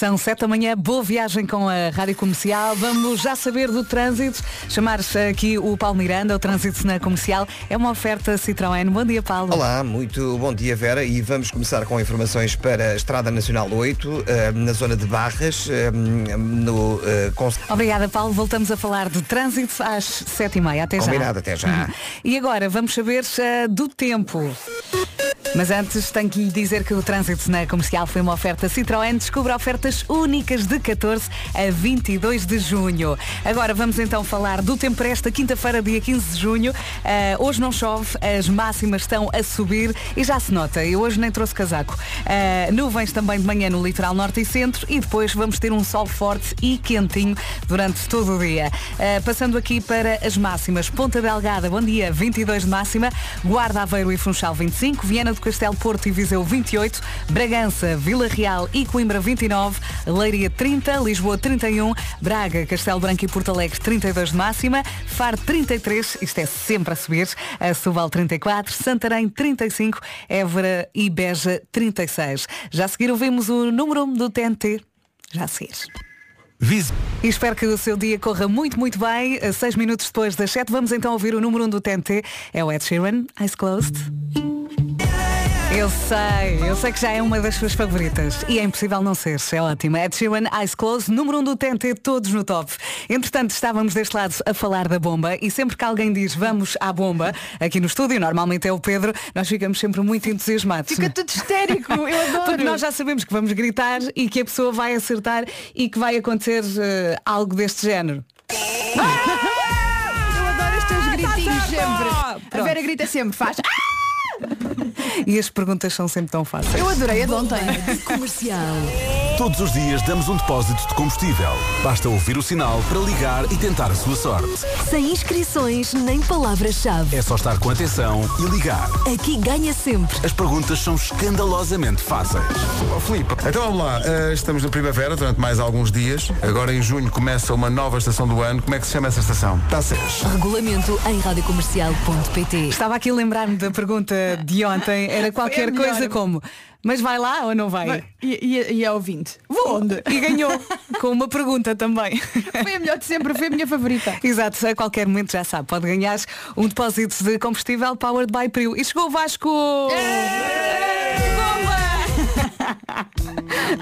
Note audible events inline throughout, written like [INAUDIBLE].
São sete da manhã, boa viagem com a Rádio Comercial. Vamos já saber do trânsito. Chamar-se aqui o Paulo Miranda, o trânsito na comercial. É uma oferta Citroën. Bom dia, Paulo. Olá, muito bom dia Vera e vamos começar com informações para a Estrada Nacional 8, eh, na zona de Barras, eh, no eh, Obrigada, Paulo. Voltamos a falar de trânsito às sete e meia. Até já. Combinado, até já. E agora vamos saber do tempo. Mas antes tenho que lhe dizer que o trânsito na comercial foi uma oferta Citroën. Descubra ofertas únicas de 14 a 22 de junho. Agora vamos então falar do tempo para esta quinta-feira, dia 15 de junho. Eh, hoje não chove, as máximas estão a subir e já se nota. Eu hoje nem trouxe casaco. Eh, nuvens também de manhã no litoral norte e centro e depois vamos ter um sol forte e quentinho durante todo o dia. Eh, passando aqui para as máximas. Ponta Delgada, bom dia, 22 de máxima. Guarda Aveiro e Funchal 25. Viana do Castelo, Porto e Viseu 28. Bragança, Vila Real e Coimbra 29. Leiria 30. Lisboa 31. Braga, Castelo Branco e Porto Alegre 32 de máxima. Faro 33. Isto é sempre a subir. A Soval 34. Santarém 35. Évora e Beja 36. Já a seguir ouvimos o número 1 do TNT. Já a seguir. Vise. E espero que o seu dia corra muito, muito bem. A Seis minutos depois das sete, vamos então ouvir o número um do TNT. É o Ed Sheeran, Eyes Closed. Eu sei, eu sei que já é uma das suas favoritas e é impossível não ser, é ótimo. Ed Sheeran, Eyes Closed, número um do TNT, todos no top. Entretanto, estávamos deste lado a falar da bomba e sempre que alguém diz vamos à bomba, aqui no estúdio, normalmente é o Pedro, nós ficamos sempre muito entusiasmados. Fica tudo histérico, eu [LAUGHS] adoro. Porque nós já sabemos que vamos gritar e que a pessoa vai acertar e que vai acontecer eh, algo deste género. [LAUGHS] Eu adoro os teus gritinhos sempre. A Vera grita sempre, faz. "Ah!" E as perguntas são sempre tão fáceis. Eu adorei a de ontem. Comercial. Todos os dias damos um depósito de combustível. Basta ouvir o sinal para ligar e tentar a sua sorte. Sem inscrições nem palavras-chave. É só estar com atenção e ligar. Aqui ganha sempre. As perguntas são escandalosamente fáceis. Ó Filipe, então vamos lá, eh, estamos na primavera durante mais alguns dias. Agora em junho começa uma nova estação do ano. Como é que se chama essa estação? Taças. Regulamento em radiocomercial.pt Estava aqui a lembrar-me da pergunta de ontem, era qualquer coisa como mas vai lá ou não vai? E, e, e é ouvinte. Vou onde? E ganhou com uma pergunta também. Foi a melhor de sempre, foi a minha favorita. Exato, a qualquer momento já sabe, pode ganhar um depósito de combustível powered by Prio. E chegou o Vasco!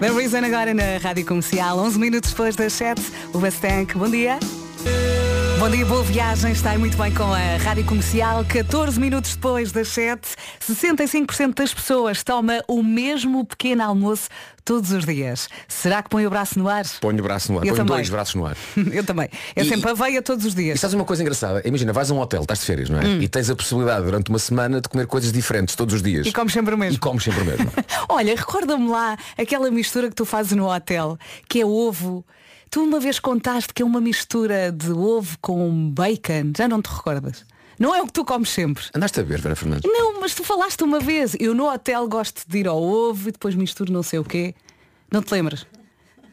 The [LAUGHS] Reason agora na Rádio Comercial, 11 minutos depois das 7, o Bastank. Bom dia. Bom dia, boa viagem, está aí muito bem com a Rádio Comercial. 14 minutos depois das 7, 65% das pessoas toma o mesmo pequeno almoço todos os dias. Será que põe o braço no ar? Ponho o braço no ar, Eu também. dois braços no ar. [LAUGHS] Eu também. É E- sempre aveia todos os E dias. sabes uma coisa engraçada? Imagina, vais a um hotel, estás de férias, não é? Hum. E tens a possibilidade durante uma semana de comer coisas diferentes todos os dias. E comes sempre o E mesmo. comes sempre o mesmo. [LAUGHS] Olha, recorda-me lá aquela mistura que tu fazes no hotel, que é ovo. Tu uma vez contaste que é uma mistura de ovo com bacon, já não te recordas? Não é o que tu comes sempre. Andaste a ver, Vera Fernandes? Não, mas tu falaste uma vez. Eu no hotel gosto de ir ao ovo e depois misturo não sei o quê. Não te lembras?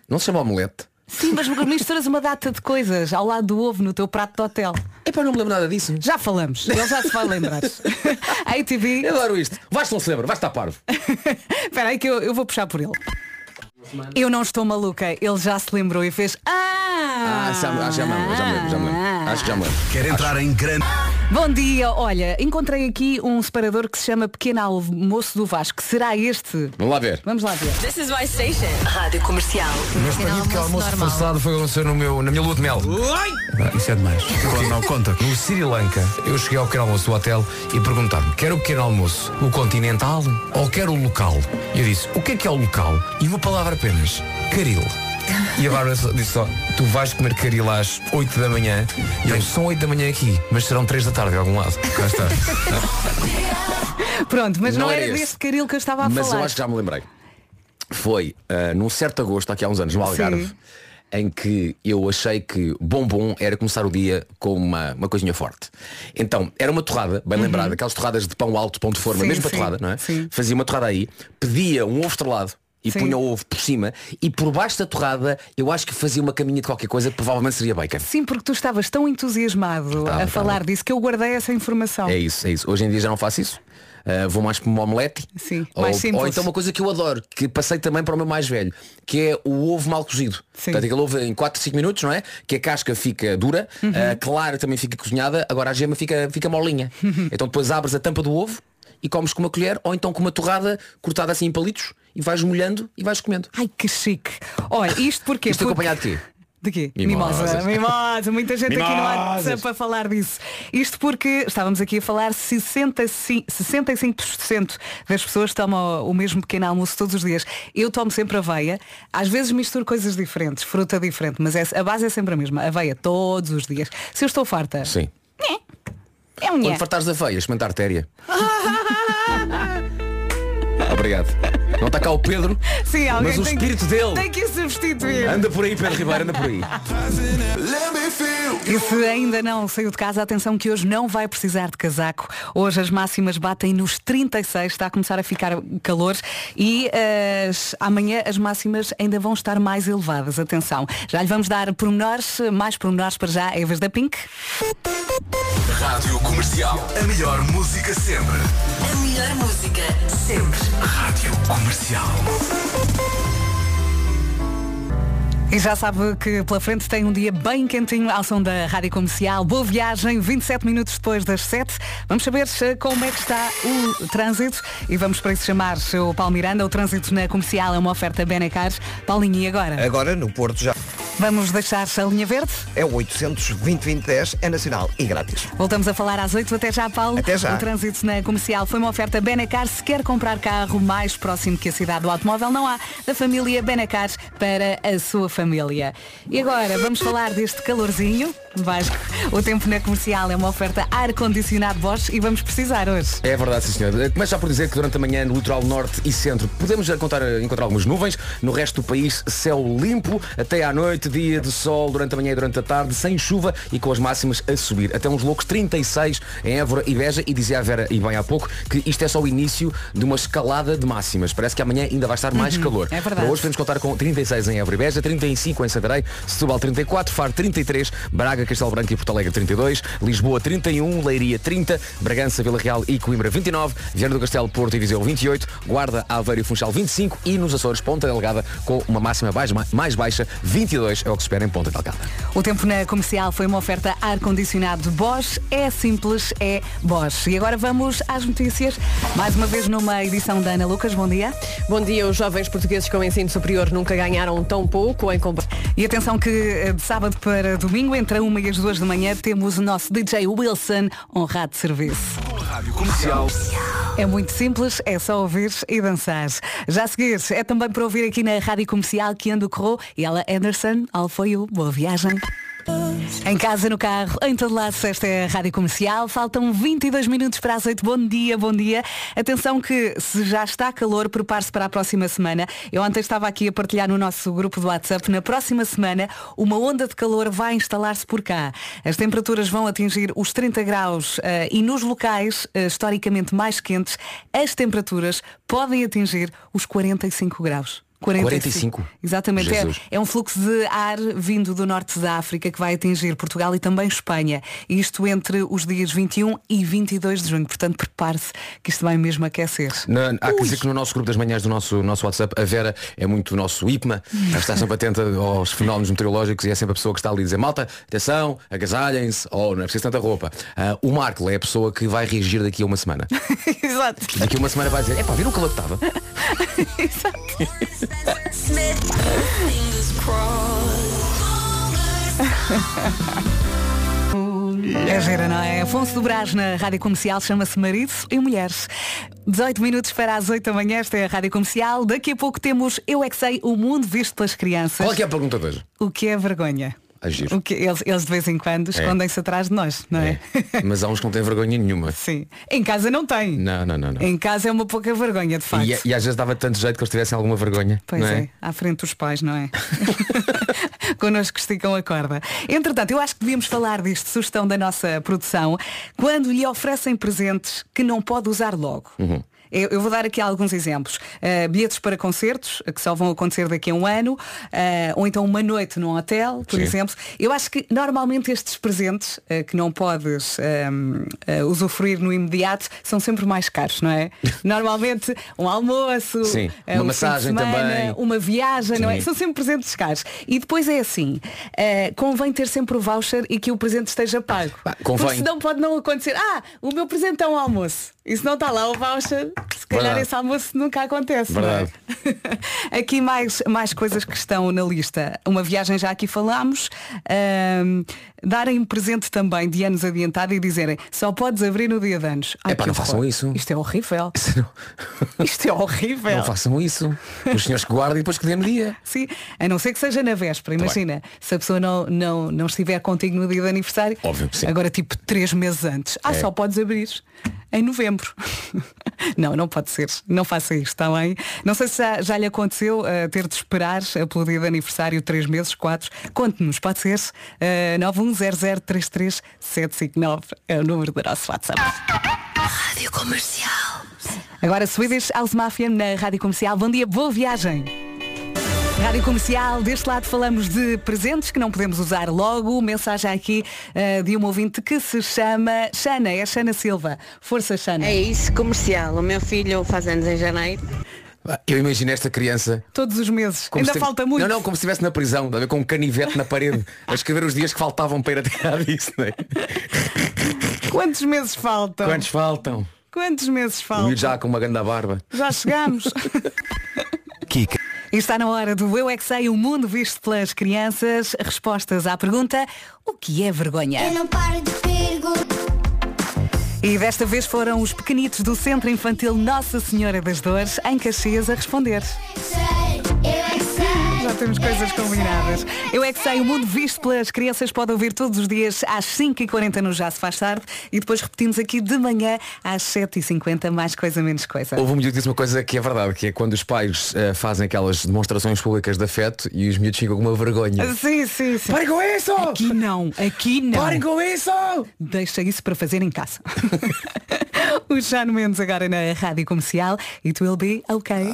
Não se chama omelete? Sim, mas misturas uma data de coisas ao lado do ovo no teu prato de hotel. Epá, não me lembro nada disso. Já falamos. Ele já se vai lembrar. [LAUGHS] ATV. Eu adoro isto. Vais não se lembra, vais estar parvo. [LAUGHS] Espera aí que eu, eu vou puxar por ele. Eu não estou maluca. Ele já se lembrou e fez. Ah! Ah, já, ah, já me lembro, já me lembro, já me lembro. Acho que já me lembro. Quer entrar em grande. Bom dia, olha, encontrei aqui um separador que se chama Pequeno Almoço do Vasco. Será este? Vamos lá ver. Vamos lá ver. This is my station. Rádio Comercial. Mas para mim que almoço forçado foi acontecer no meu, na minha lua de mel. Não, isso é demais. Não, conta. No Sri Lanka, eu cheguei ao pequeno almoço do hotel e perguntaram-me, quer o pequeno almoço, o continental ou quer o local? E eu disse, o que é que é o local? E uma palavra apenas, caril. E a Bárbara disse só, tu vais comer caril às 8 da manhã. E eu, são 8 da manhã aqui, mas serão 3 da tarde de algum lado. Cá está. [LAUGHS] Pronto, mas não, Não era era esse. deste caril que eu estava a Mas falar. eu acho que já me lembrei. Foi ah, num certo agosto, aqui há uns anos, no Algarve, Sim. em que eu achei que bombom era começar o dia com uma, uma coisinha forte. Então, era uma torrada, bem lembrada, aquelas torradas de pão alto, pão de forma, Uhum. Sim, mesmo para sim, torrada, não é? sim. Fazia uma torrada aí, pedia um ovo estrelado e Sim. punha o ovo por cima e por baixo da torrada eu acho que fazia uma caminha de qualquer coisa que provavelmente seria bacon. Sim, porque tu estavas tão entusiasmado Estava, a falar estava. disso que eu guardei essa informação. É isso, é isso. Hoje em dia já não faço isso. Uh, vou mais para uma omelete. Sim, ou, mais simples. ou então uma coisa que eu adoro, que passei também para o meu mais velho, que é o ovo mal cozido. Sim. Portanto, aquele ovo em 4, 5 minutos, não é? Que a casca fica dura, Uhum. a clara também fica cozinhada, agora a gema fica, fica molinha. [LAUGHS] então depois abres a tampa do ovo e comes com uma colher ou então com uma torrada cortada assim em palitos e vais molhando e vais comendo. Ai, que chique. Olha, isto porquê? Isto Porque- acompanhado de quê? De quê? Mimosas. [LAUGHS] Mimosa. Muita gente aqui no Mimosas. WhatsApp a falar disso. Isto porque estávamos aqui a falar 65%, 65% das pessoas tomam o mesmo pequeno almoço todos os dias. Eu tomo sempre aveia. Às vezes misturo coisas diferentes, fruta diferente, mas a base é sempre a mesma. Aveia todos os dias. Se eu estou farta, Sim. É um. Quando fartares da feia, experimenta a artéria. [LAUGHS] Obrigado. Não está cá o Pedro, Sim, alguém mas o tem espírito que, dele tem que o substituir. anda por aí, Pedro Ribeiro, anda por aí. E se ainda não saiu de casa, atenção que hoje não vai precisar de casaco. Hoje as máximas batem nos 36, está a começar a ficar calor e as- amanhã as máximas ainda vão estar mais elevadas. Atenção, já lhe vamos dar pormenores, mais pormenores para já, Evas da Pink. Rádio Comercial. A melhor música sempre. A melhor música sempre. Rádio Comercial. E já sabe que pela frente tem um dia bem quentinho ao som da Rádio Comercial. Boa viagem, 27 minutos depois das 7. Vamos saber eh, como é que está o trânsito e vamos para isso chamar o Paulo Miranda. O trânsito na comercial é uma oferta Benecar. Paulinho, e agora? Agora no Porto já Vamos deixar a linha verde? é o 800 2010 é nacional e grátis. Voltamos a falar às 8. Até já, Paulo. Até já. O trânsito na comercial foi uma oferta Benecar. Se quer comprar carro mais próximo que a cidade do automóvel, não há. Da família Benecar para a sua família. E agora, vamos falar deste calorzinho. Vasco, o tempo na comercial é uma oferta ar-condicionado Bosch e vamos precisar hoje. É verdade, sim senhor. Começo já por dizer que durante a manhã no litoral norte e centro podemos encontrar, encontrar algumas nuvens. No resto do país, céu limpo. Até à noite, dia de sol durante a manhã e durante a tarde, sem chuva e com as máximas a subir. Até uns loucos 36 em Évora e Beja. E dizia a Vera, e bem há pouco, que isto é só o início de uma escalada de máximas. Parece que amanhã ainda vai estar mais calor. é verdade. Para hoje podemos contar com 36 em Évora e Beja, 35 em Santarém, Setúbal 34, Faro 33, Braga, Castelo Branco e Porto Alegre 32, Lisboa 31, Leiria 30, Bragança, Vila Real e Coimbra 29, Viana do Castelo, Porto e Viseu 28, Guarda, Aveiro e Funchal 25 e nos Açores Ponta Delgada com uma máxima mais, mais baixa 22 é o que se espera em Ponta Delgada. O tempo na comercial foi uma oferta ar-condicionado Bosch. É simples, é Bosch. E agora vamos às notícias. Mais uma vez numa edição da Ana Lucas. Bom dia. Bom dia, os jovens portugueses com ensino superior nunca ganharam tão pouco em comparação. E atenção que eh, de sábado para domingo, entre a uma e as duas da manhã, temos o nosso DJ Wilson, honrado de serviço. Rádio Comercial. É muito simples, é só ouvir e dançar. Já a seguir, é também para ouvir aqui na Rádio Comercial que ando corrou e ela Anderson, all for you. Boa viagem. Em casa, no carro, em todo lado, esta é a Rádio Comercial. Faltam 22 minutos para as 8. Bom dia, bom dia. Atenção que se já está calor, prepare-se para a próxima semana. Eu ontem estava aqui a partilhar no nosso grupo do WhatsApp. Na próxima semana, uma onda de calor vai instalar-se por cá. As temperaturas vão atingir os 30 graus eh, e nos locais eh, historicamente mais quentes, as temperaturas podem atingir os 45 graus. 45? Exatamente. É, Jesus. é um fluxo de ar vindo do norte da África que vai atingir Portugal e também Espanha. Isto entre os dias 21 e 22 de junho. Portanto, prepare-se que isto vai mesmo aquecer. Na- há que dizer que no nosso grupo das manhãs do nosso, nosso WhatsApp, a Vera é muito o nosso IPMA, está sempre atenta aos fenómenos meteorológicos e é sempre a pessoa que está ali a dizer, malta, atenção, agasalhem-se, ou não é preciso tanta roupa. Ah, o Marco é a pessoa que vai reagir daqui a uma semana. [LAUGHS] Exato. Daqui a uma semana vai dizer, é pá, viram o calor que estava? [LAUGHS] [LAUGHS] É gira, não é? Afonso do Brás na Rádio Comercial chama-se Marido e Mulheres. 18 minutos para as 8 da manhã, esta é a Rádio Comercial. Daqui a pouco temos Eu é que sei, o mundo visto pelas crianças. Qual é que é a pergunta de hoje? O que é vergonha? A giro. O que eles, eles de vez em quando escondem-se atrás de nós, não é? É. Mas há uns que não têm vergonha nenhuma. [LAUGHS] Sim. Em casa não tem. Não, não, não. não. Em casa é uma pouca vergonha, de facto. E, e às vezes dava tanto jeito que eles tivessem alguma vergonha. Pois não é? é? à frente dos pais, não é? [LAUGHS] Connosco esticam a corda. Entretanto, eu acho que devíamos falar disto, sugestão da nossa produção, quando lhe oferecem presentes que não pode usar logo. Uhum. Eu, eu vou dar aqui alguns exemplos. Uh, bilhetes para concertos, que só vão acontecer daqui a um ano, uh, ou então uma noite num hotel, por Sim. exemplo. Eu acho que normalmente estes presentes uh, que não podes um, usufruir no imediato são sempre mais caros, não é? [LAUGHS] Normalmente um almoço, Sim. Uma um massagem semana, também. uma viagem, não é? Sim. São sempre presentes caros. E depois é assim, convém ter sempre o voucher e que o presente esteja pago. convém. Porque senão pode não acontecer. Ah, o meu presente é um almoço. E se não está lá o voucher, se calhar Verdade. esse almoço nunca acontece. é? Verdade. [LAUGHS] aqui mais, mais coisas que estão na lista. Uma viagem já aqui falámos. Ahm, darem um presente também de anos adiantado e dizerem só podes abrir no dia de anos. Epá, que não façam isso. Isto é horrível. [LAUGHS] Não, Isto é horrível. não façam isso. Os senhores que guardam e depois que dê no dia. Sim, a não ser que seja na véspera. Imagina, se a pessoa não, não, não estiver contigo no dia de aniversário, Óbvio, sim. agora tipo três meses antes. Ah, É. só podes abrir em novembro. [LAUGHS] não, não pode ser. Não faça isto, está bem? Não sei se já, já lhe aconteceu uh, ter de esperar uh, pelo dia de aniversário três meses, quatro. Conte-nos, pode ser. Uh, 910033759 é o número do nosso WhatsApp. Rádio Comercial. Agora Swedish House Mafia na Rádio Comercial. Bom dia, boa viagem. Rádio Comercial, deste lado falamos de presentes que não podemos usar logo. Mensagem aqui eh, de um ouvinte que se chama Xana, é Xana Silva. Força, Xana. É isso, comercial. O meu filho faz anos em janeiro. Eu imagino esta criança. Todos os meses. Ainda se- falta muito. Não, não, como se estivesse na prisão, a ver, com um canivete na parede, a escrever os dias que faltavam para ir até não é? [LAUGHS] Quantos meses faltam? Quantos faltam? Quantos meses faltam? miúdo já com uma grande barba. Já chegamos. [LAUGHS] [LAUGHS] Kika. E está na hora do Eu é que sei, o mundo visto pelas crianças. Respostas à pergunta, o que é vergonha? não paro de perguntar. E desta vez foram os pequenitos do Centro Infantil Nossa Senhora das Dores, em Caxias, a responder. Eu é que sei. Já temos coisas combinadas. Eu é que sei, o mundo visto pelas crianças pode ouvir todos os dias às 5h40 no Já se faz tarde e depois repetimos aqui de manhã às 7h50, mais coisa menos coisa. Houve um miúdo que disse uma coisa que é verdade, que é quando os pais eh, fazem aquelas demonstrações públicas de afeto e os miúdos ficam com uma vergonha. Sim, sim, sim. Parem com isso! Aqui não, aqui não. Parem com isso! Deixa isso para fazer em casa. [LAUGHS] o Jano Mendes agora na Rádio Comercial. It will be okay.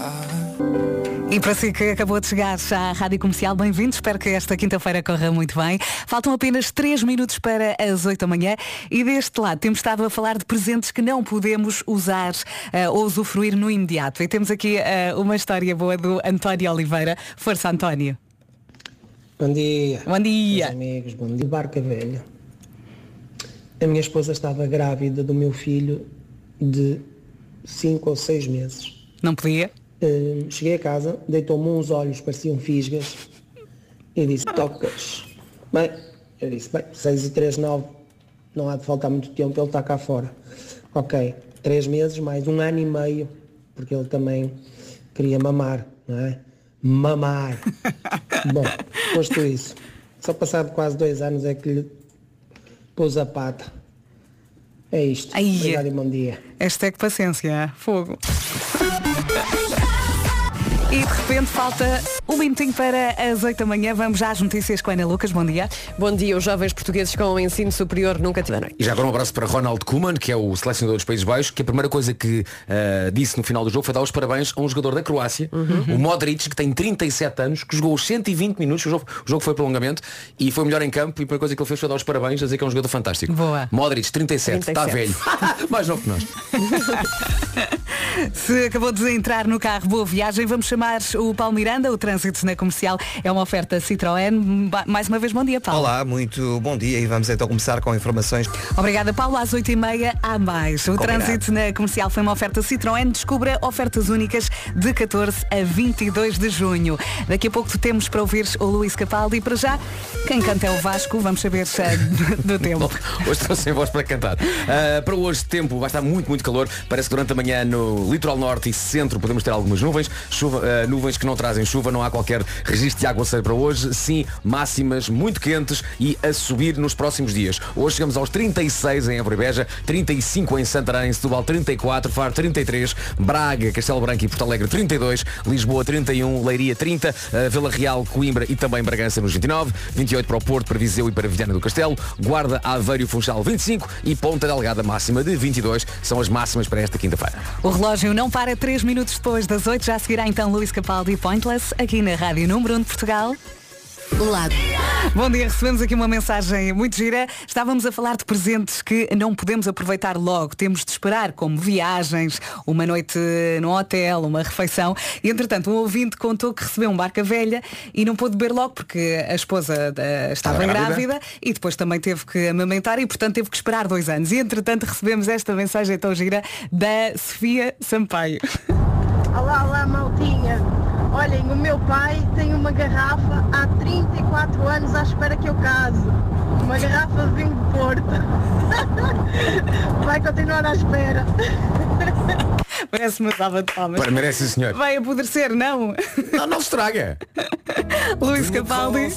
E para si que acabou de chegar à Rádio Comercial, bem-vindo. Espero que esta quinta-feira corra muito bem. Faltam apenas 3 minutos para as 8 da manhã e deste lado temos estado a falar de presentes que não podemos usar eh, ou usufruir no imediato. E temos aqui eh, uma história boa do António Oliveira. Força, António. Bom dia. Bom dia. Meus amigos, bom dia. Barca Velha. A minha esposa estava grávida do meu filho de 5 ou 6 meses. Não podia? Hum, cheguei a casa, deitou-me uns olhos, pareciam fisgas, e disse, tocas. Bem, eu disse, bem, 6 e 3, 9, não há de faltar muito tempo, ele está cá fora. Ok, 3 meses, mais um ano e meio, porque ele também queria mamar, não é? Mamar. [LAUGHS] Bom, posto isso, só passado quase dois anos é que lhe pôs a pata. É isto. Ai, Obrigado e bom dia. Hashtag paciência, fogo. E de repente falta um minutinho para as 8 da manhã. Vamos já às notícias com a Ana Lucas. Bom dia. Bom dia, os jovens portugueses com o ensino superior nunca tiveram. E já agora um abraço para Ronald Koeman, que é o selecionador dos Países Baixos, que a primeira coisa que ah, disse no final do jogo foi dar os parabéns a um jogador da Croácia, Uhum. o Modric, que tem 37 anos, que jogou os 120 minutos, o jogo, o jogo foi prolongamento e foi melhor em campo e a primeira coisa que ele fez foi dar os parabéns, a dizer que é um jogador fantástico. Boa. Modric, 37, está 37. velho. [LAUGHS] Mais novo que nós. [LAUGHS] Se acabou de entrar no carro, boa viagem. Vamos chamar o Paulo Miranda. O trânsito na comercial é uma oferta Citroën. Mais uma vez, bom dia, Paulo. Olá, muito bom dia e vamos então começar com informações. Obrigada, Paulo. Às 8h30 há mais. O Combinado. trânsito na comercial foi uma oferta Citroën. Descubra ofertas únicas de 14 a 22 de junho. Daqui a pouco temos para ouvir o Luís Capaldi. E para já, quem canta é o Vasco. Vamos saber eh, do, [LAUGHS] do tempo. Hoje estou sem voz para cantar. Ah, para hoje, tempo vai estar muito, muito calor. Parece que durante a manhã no litoral norte e centro podemos ter algumas nuvens. Chuva, ah, nuvens que não trazem chuva, não não há qualquer registro de água seca para hoje. Sim, máximas muito quentes e a subir nos próximos dias. Hoje chegamos aos 36 em Évora e Beja, 35 em Santarém, Setúbal 34, Faro 33, Braga, Castelo Branco e Porto Alegre 32, Lisboa 31, Leiria 30, eh, Vila Real, Coimbra e também Bragança nos 29, 28 para o Porto, para Viseu e para Viana do Castelo, Guarda, Aveiro e Funchal 25 e Ponta Delgada máxima de 22 são as máximas para esta quinta-feira. O relógio não para 3 minutos depois das 8. Já seguirá então Luís Capaldi Pointless aqui na Rádio Número 1 de Portugal. Lado. Bom dia, recebemos aqui uma mensagem muito gira. Estávamos a falar de presentes que não podemos aproveitar logo. Temos de esperar, como viagens, uma noite no hotel, uma refeição. E entretanto, um ouvinte contou que recebeu um barca velha e não pôde beber logo porque a esposa eh, estava Estava grávida. grávida e depois também teve que amamentar e portanto teve que esperar dois anos. E entretanto recebemos esta mensagem tão gira da Sofia Sampaio. Olá, olá, maltinha. Olhem, o meu pai tem uma garrafa há 34 anos à espera que eu case. Uma garrafa de vinho de Porto. [LAUGHS] Vai continuar à espera. [LAUGHS] Parece uma salva de palmas. Para merece, senhor. Vai apodrecer, não? Não, não estraga. [LAUGHS] Luís Capaldi.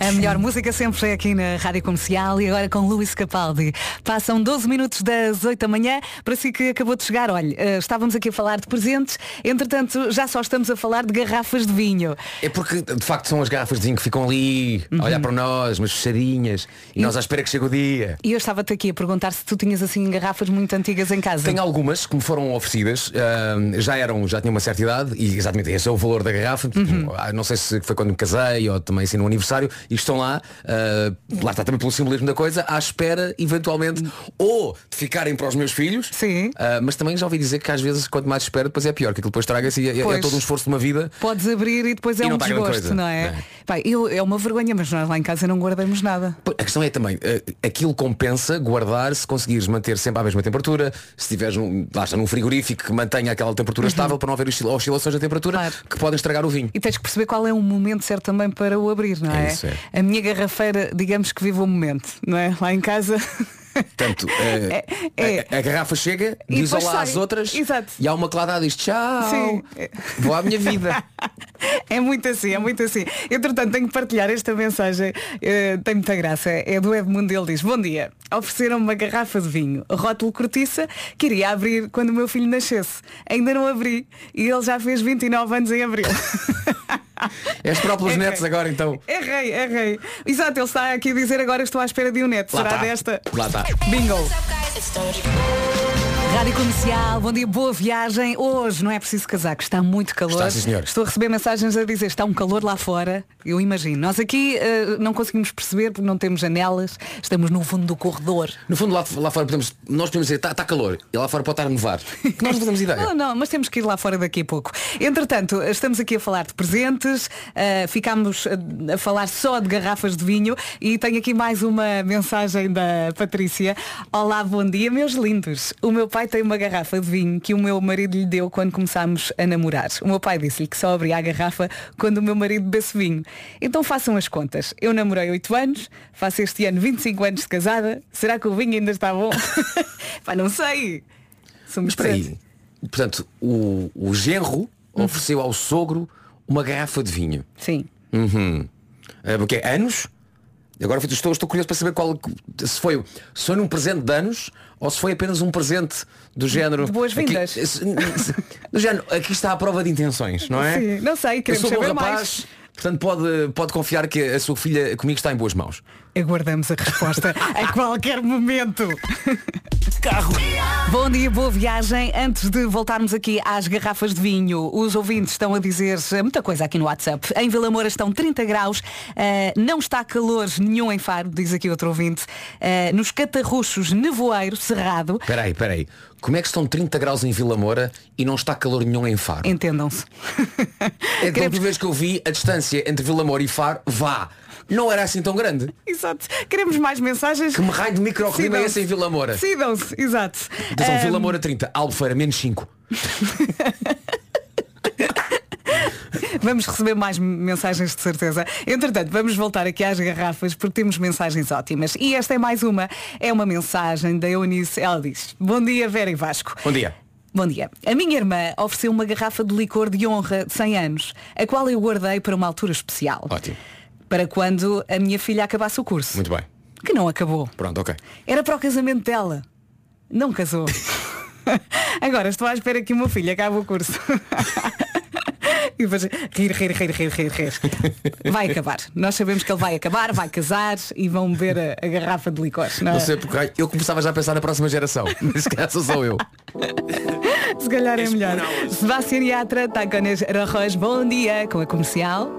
A melhor música sempre é aqui na Rádio Comercial e agora com Luís Capaldi. Passam 12 minutos das 8 da manhã. Para si que acabou de chegar, olha, eh, estávamos aqui a falar de presentes, entretanto já só estamos a falar de garrafas de vinho. É porque de facto são as garrafas de vinho que ficam ali Uhum. a olhar para nós, mas fechadinhas, e nós à espera que chegue o dia. E eu estava-te aqui a perguntar se tu tinhas assim garrafas muito antigas em casa. Tenho algumas que me foram oferecidas, ahm, já eram, já tinham uma certa idade e exatamente esse é o valor da garrafa. Uhum. Ah, Não sei se foi quando me casei ou também assim no aniversário, e estão lá, ah, lá está também pelo simbolismo da coisa, à espera eventualmente ou de ficarem para os meus filhos, Sim. ah, mas também já ouvi dizer que às vezes quanto mais espera, depois é pior, que aquilo depois traga-se e é, é todo um esforço de uma vida. Podes abrir e depois é E um desgosto, coisa, não é? não é? Pá, eu, é uma vergonha, mas nós lá em casa não guardamos nada. A questão é também, eh, aquilo compensa guardar se conseguires manter sempre à mesma temperatura, se tiveres num, lá está, num frigorífico que mantenha aquela temperatura estável para não haver oscil- oscilações da temperatura que podem estragar o vinho. E tens que perceber qual é o momento certo também para o abrir, não é? É isso, é. A minha garrafeira, digamos que vive o momento, não é? Lá em casa. Portanto, [LAUGHS] eh, É, A, a garrafa chega, E diz olá sai. às outras Exato. e há uma dá diz tchau, Sim. vou à minha vida. [LAUGHS] É muito assim, é muito assim. Entretanto, tenho que partilhar esta mensagem, eh, tem muita graça. É do Edmundo, ele diz, bom dia, ofereceram uma garrafa de vinho, rótulo cortiça, que iria abrir quando o meu filho nascesse. Ainda não abri e ele já fez 29 anos em abril. [LAUGHS] És próprio os Errei. netos agora então. Errei, errei. Exato, ele está aqui a dizer agora estou à espera de um neto. Lá Será está. desta? Lá está. Bingo. Rádio Comercial, bom dia, boa viagem. Hoje não é preciso casaco, está muito calor. Está, sim, senhor. Estou a receber mensagens a dizer está um calor lá fora. Eu imagino. Nós aqui eh, não conseguimos perceber porque não temos janelas, estamos no fundo do corredor. No fundo lá, lá fora podemos, nós podemos dizer, está calor, e lá fora pode estar a nevar. Que nós não fazemos [LAUGHS] ideia. Não, não, mas temos que ir lá fora daqui a pouco. Entretanto, estamos aqui a falar de presentes, eh, ficámos a, a falar só de garrafas de vinho e tenho aqui mais uma mensagem da Patrícia. Olá, bom dia, meus lindos. O meu pai tem uma garrafa de vinho que o meu marido lhe deu quando começámos a namorar. O meu pai disse-lhe que só abria a garrafa quando o meu marido bebesse vinho. Então façam as contas. Eu namorei 8 anos, faço este ano 25 anos de casada. Será que o vinho ainda está bom? [LAUGHS] Pá, não sei. Somos Mas espera aí. Portanto, o, o genro ofereceu ao sogro uma garrafa de vinho. Sim. Uhum. Eh, porque é anos? Agora estou, estou curioso para saber qual se foi, se foi num presente de anos ou se foi apenas um presente do género. De boas-vindas. Do género, aqui está a prova de intenções, não é? Sim, não sei, Eu queremos sou bom saber rapaz, mais. portanto pode, pode confiar que a sua filha comigo está em boas mãos. Aguardamos a resposta [LAUGHS] a qualquer momento. Carro. Bom dia, boa viagem. Antes de voltarmos aqui às garrafas de vinho, os ouvintes estão a dizer muita coisa aqui no WhatsApp. Em Vila Moura estão 30 graus, eh, não está calor nenhum em Faro, diz aqui outro ouvinte. Eh, nos Catarruchos, nevoeiro, cerrado. Espera aí, espera aí. Como é que estão 30 graus em Vila Moura e não está calor nenhum em Faro? Entendam-se. É que a última vez que eu vi a distância entre Vila Moura e Faro, vá, não era assim tão grande. Exato. Queremos mais mensagens. Que me raio de microclima é esse em Vila Moura? Decidam-se, exato. Atenção, Ahm, Vila Moura 30, Albufeira menos 5. [LAUGHS] Vamos receber mais mensagens de certeza. Entretanto, vamos voltar aqui às garrafas porque temos mensagens ótimas. E esta é mais uma. É uma mensagem da Eunice. Ela diz, bom dia Vera e Vasco. Bom dia. Bom dia. A minha irmã ofereceu uma garrafa de licor de honra de 100 anos, a qual eu guardei para uma altura especial. Ótimo. Para quando a minha filha acabasse o curso. Muito bem. Que não acabou. Pronto, ok. Era para o casamento dela. Não casou. [LAUGHS] Agora estou à espera que o meu filho acabe o curso. [LAUGHS] e depois rir, rir, rir, rir, rir, rir. Vai acabar. Nós sabemos que ele vai acabar, vai casar e vão beber a, a garrafa de licor. Não, Não é? sei porque eu começava já a pensar na próxima geração. [LAUGHS] Mas se calhar sou eu. Se calhar é melhor. Sebastián Yatra, Tacones Arroz, bom dia com a comercial.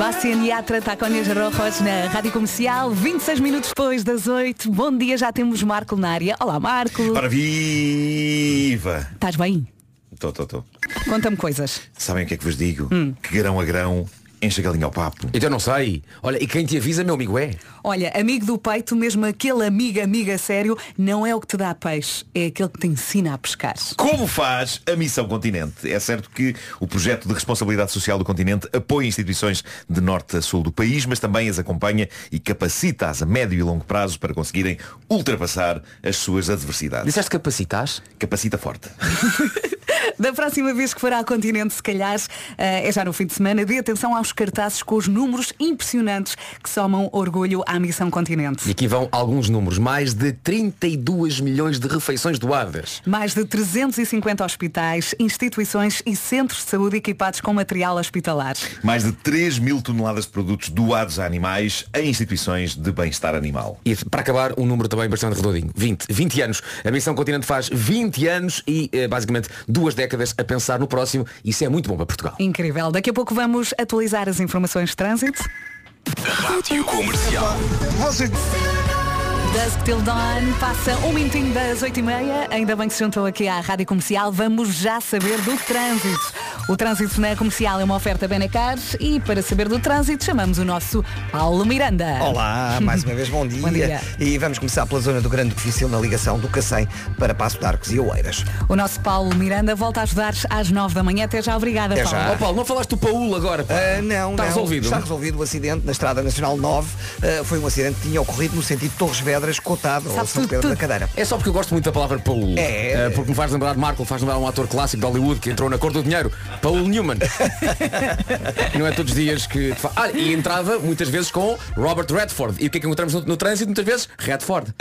Sebastián Yatra, Tacones Arroz na Rádio Comercial, 26 minutos depois das 8. Bom dia, já temos Marco na área. Olá, Marco. Ora viva! Estás bem? Estou, estou, estou. Conta-me coisas. Sabem o que é que vos digo? Hum. Que grão a grão enche a galinha ao papo. Então eu não sei. Olha, e quem te avisa, meu amigo é. Olha, amigo do peito, mesmo aquele amigo, amiga sério, não é o que te dá peixe, é aquele que te ensina a pescar. Como faz a Missão Continente? É certo que o projeto de responsabilidade social do continente apoia instituições de norte a sul do país, mas também as acompanha e capacita-as a médio e longo prazo para conseguirem ultrapassar as suas adversidades. Disseste capacitas? Capacita forte. [LAUGHS] Da próxima vez que for ao continente, se calhar, eh, é já no fim de semana, dê atenção aos cartazes com os números impressionantes que somam orgulho à Missão Continente. E aqui vão alguns números. Mais de 32 milhões de refeições doadas. Mais de 350 hospitais, instituições e centros de saúde equipados com material hospitalar. Mais de 3 mil toneladas de produtos doados a animais a instituições de bem-estar animal. E para acabar, um número também bastante redondinho. 20. 20 anos. A Missão Continente faz 20 anos e eh, basicamente duas décadas a pensar no próximo. Isso é muito bom para Portugal. Incrível. Daqui a pouco vamos atualizar as informações de trânsito. Rádio Comercial. Dusk Till Dawn passa um minutinho das 8h30. Ainda bem que se juntou aqui à Rádio Comercial. Vamos já saber do trânsito. O trânsito na comercial é uma oferta Benacar e para saber do trânsito chamamos o nosso Paulo Miranda. Olá, mais uma vez bom [LAUGHS] dia. Bom dia. E vamos começar pela zona do Grande Difícil na ligação do Cacém para Passo de Arcos e Oeiras. O nosso Paulo Miranda volta a ajudar às 9 da manhã. Até já, obrigada, Até Paulo. já. Ó Paulo, não falaste do Paulo agora? pá? Ah, não, Está não. resolvido? Está resolvido o acidente na Estrada Nacional 9. Ah, foi um acidente que tinha ocorrido no sentido Torres Vedras, Cotado, ou São Pedro da Cadeira. É só porque eu gosto muito da palavra Paulo. É. Eh, porque me faz lembrar de Marco, faz lembrar um ator clássico de Hollywood que entrou na cor do dinheiro. Paulo Newman. [LAUGHS] não é todos os dias que. Ah, e entrava muitas vezes com Robert Redford. E o que é que encontramos no, no trânsito muitas vezes? Redford. [LAUGHS]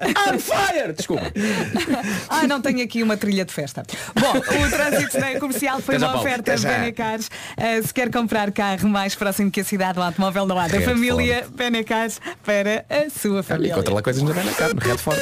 I'm fire! Desculpa. [LAUGHS] Ah, não tenho aqui uma trilha de festa. Bom, o trânsito na comercial foi uma oferta. Benecars. Uh, se quer comprar carro mais próximo que a cidade, o automóvel não há da Red família Benecars para a sua família. coisas na na cara, no.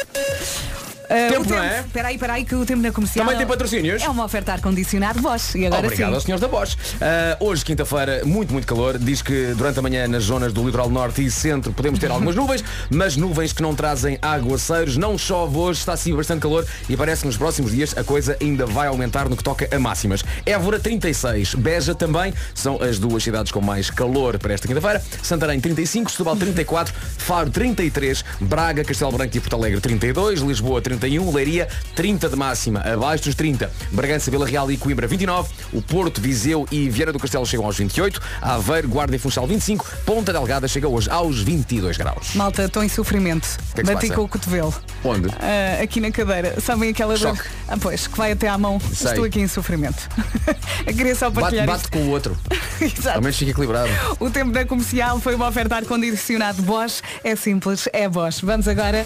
Uh, Tempo, o não é? Espera aí, espera aí que o tempo na comercial Também tem patrocínios? É uma oferta ar-condicionado Bosch. E agora Obrigado sim. aos senhores da Bosch. Ah, hoje, quinta-feira, muito, muito calor. Diz que durante a manhã nas zonas do litoral norte e centro podemos ter algumas [LAUGHS] nuvens, mas nuvens que não trazem aguaceiros. Não chove hoje, está assim bastante calor e parece que nos próximos dias a coisa ainda vai aumentar no que toca a máximas. Évora 36, Beja também, são as duas cidades com mais calor para esta quinta-feira. Santarém 35, Setúbal 34, Faro 33, Braga, Castelo Branco e Porto Alegre 32, Lisboa 31, Leiria 30 de máxima, abaixo dos 30. Bragança, Vila Real e Coimbra 29, o Porto, Viseu e Vieira do Castelo chegam aos 28, Aveiro, Guarda e Funchal 25, Ponta Delgada chega hoje aos 22 graus. Malta, estou em sofrimento. que é que Bati com o cotovelo. Onde? Ah, aqui na cadeira. Sabem aquela dor? Choque. Ah, pois, que vai até à mão. Sei. Estou aqui em sofrimento. [LAUGHS] Queria só Bate, partilhar bate isto. com o outro. [LAUGHS] Exato. Ao menos fica equilibrado. O tempo da comercial foi uma oferta ar-condicionado Bosch. É simples, é Bosch. Vamos agora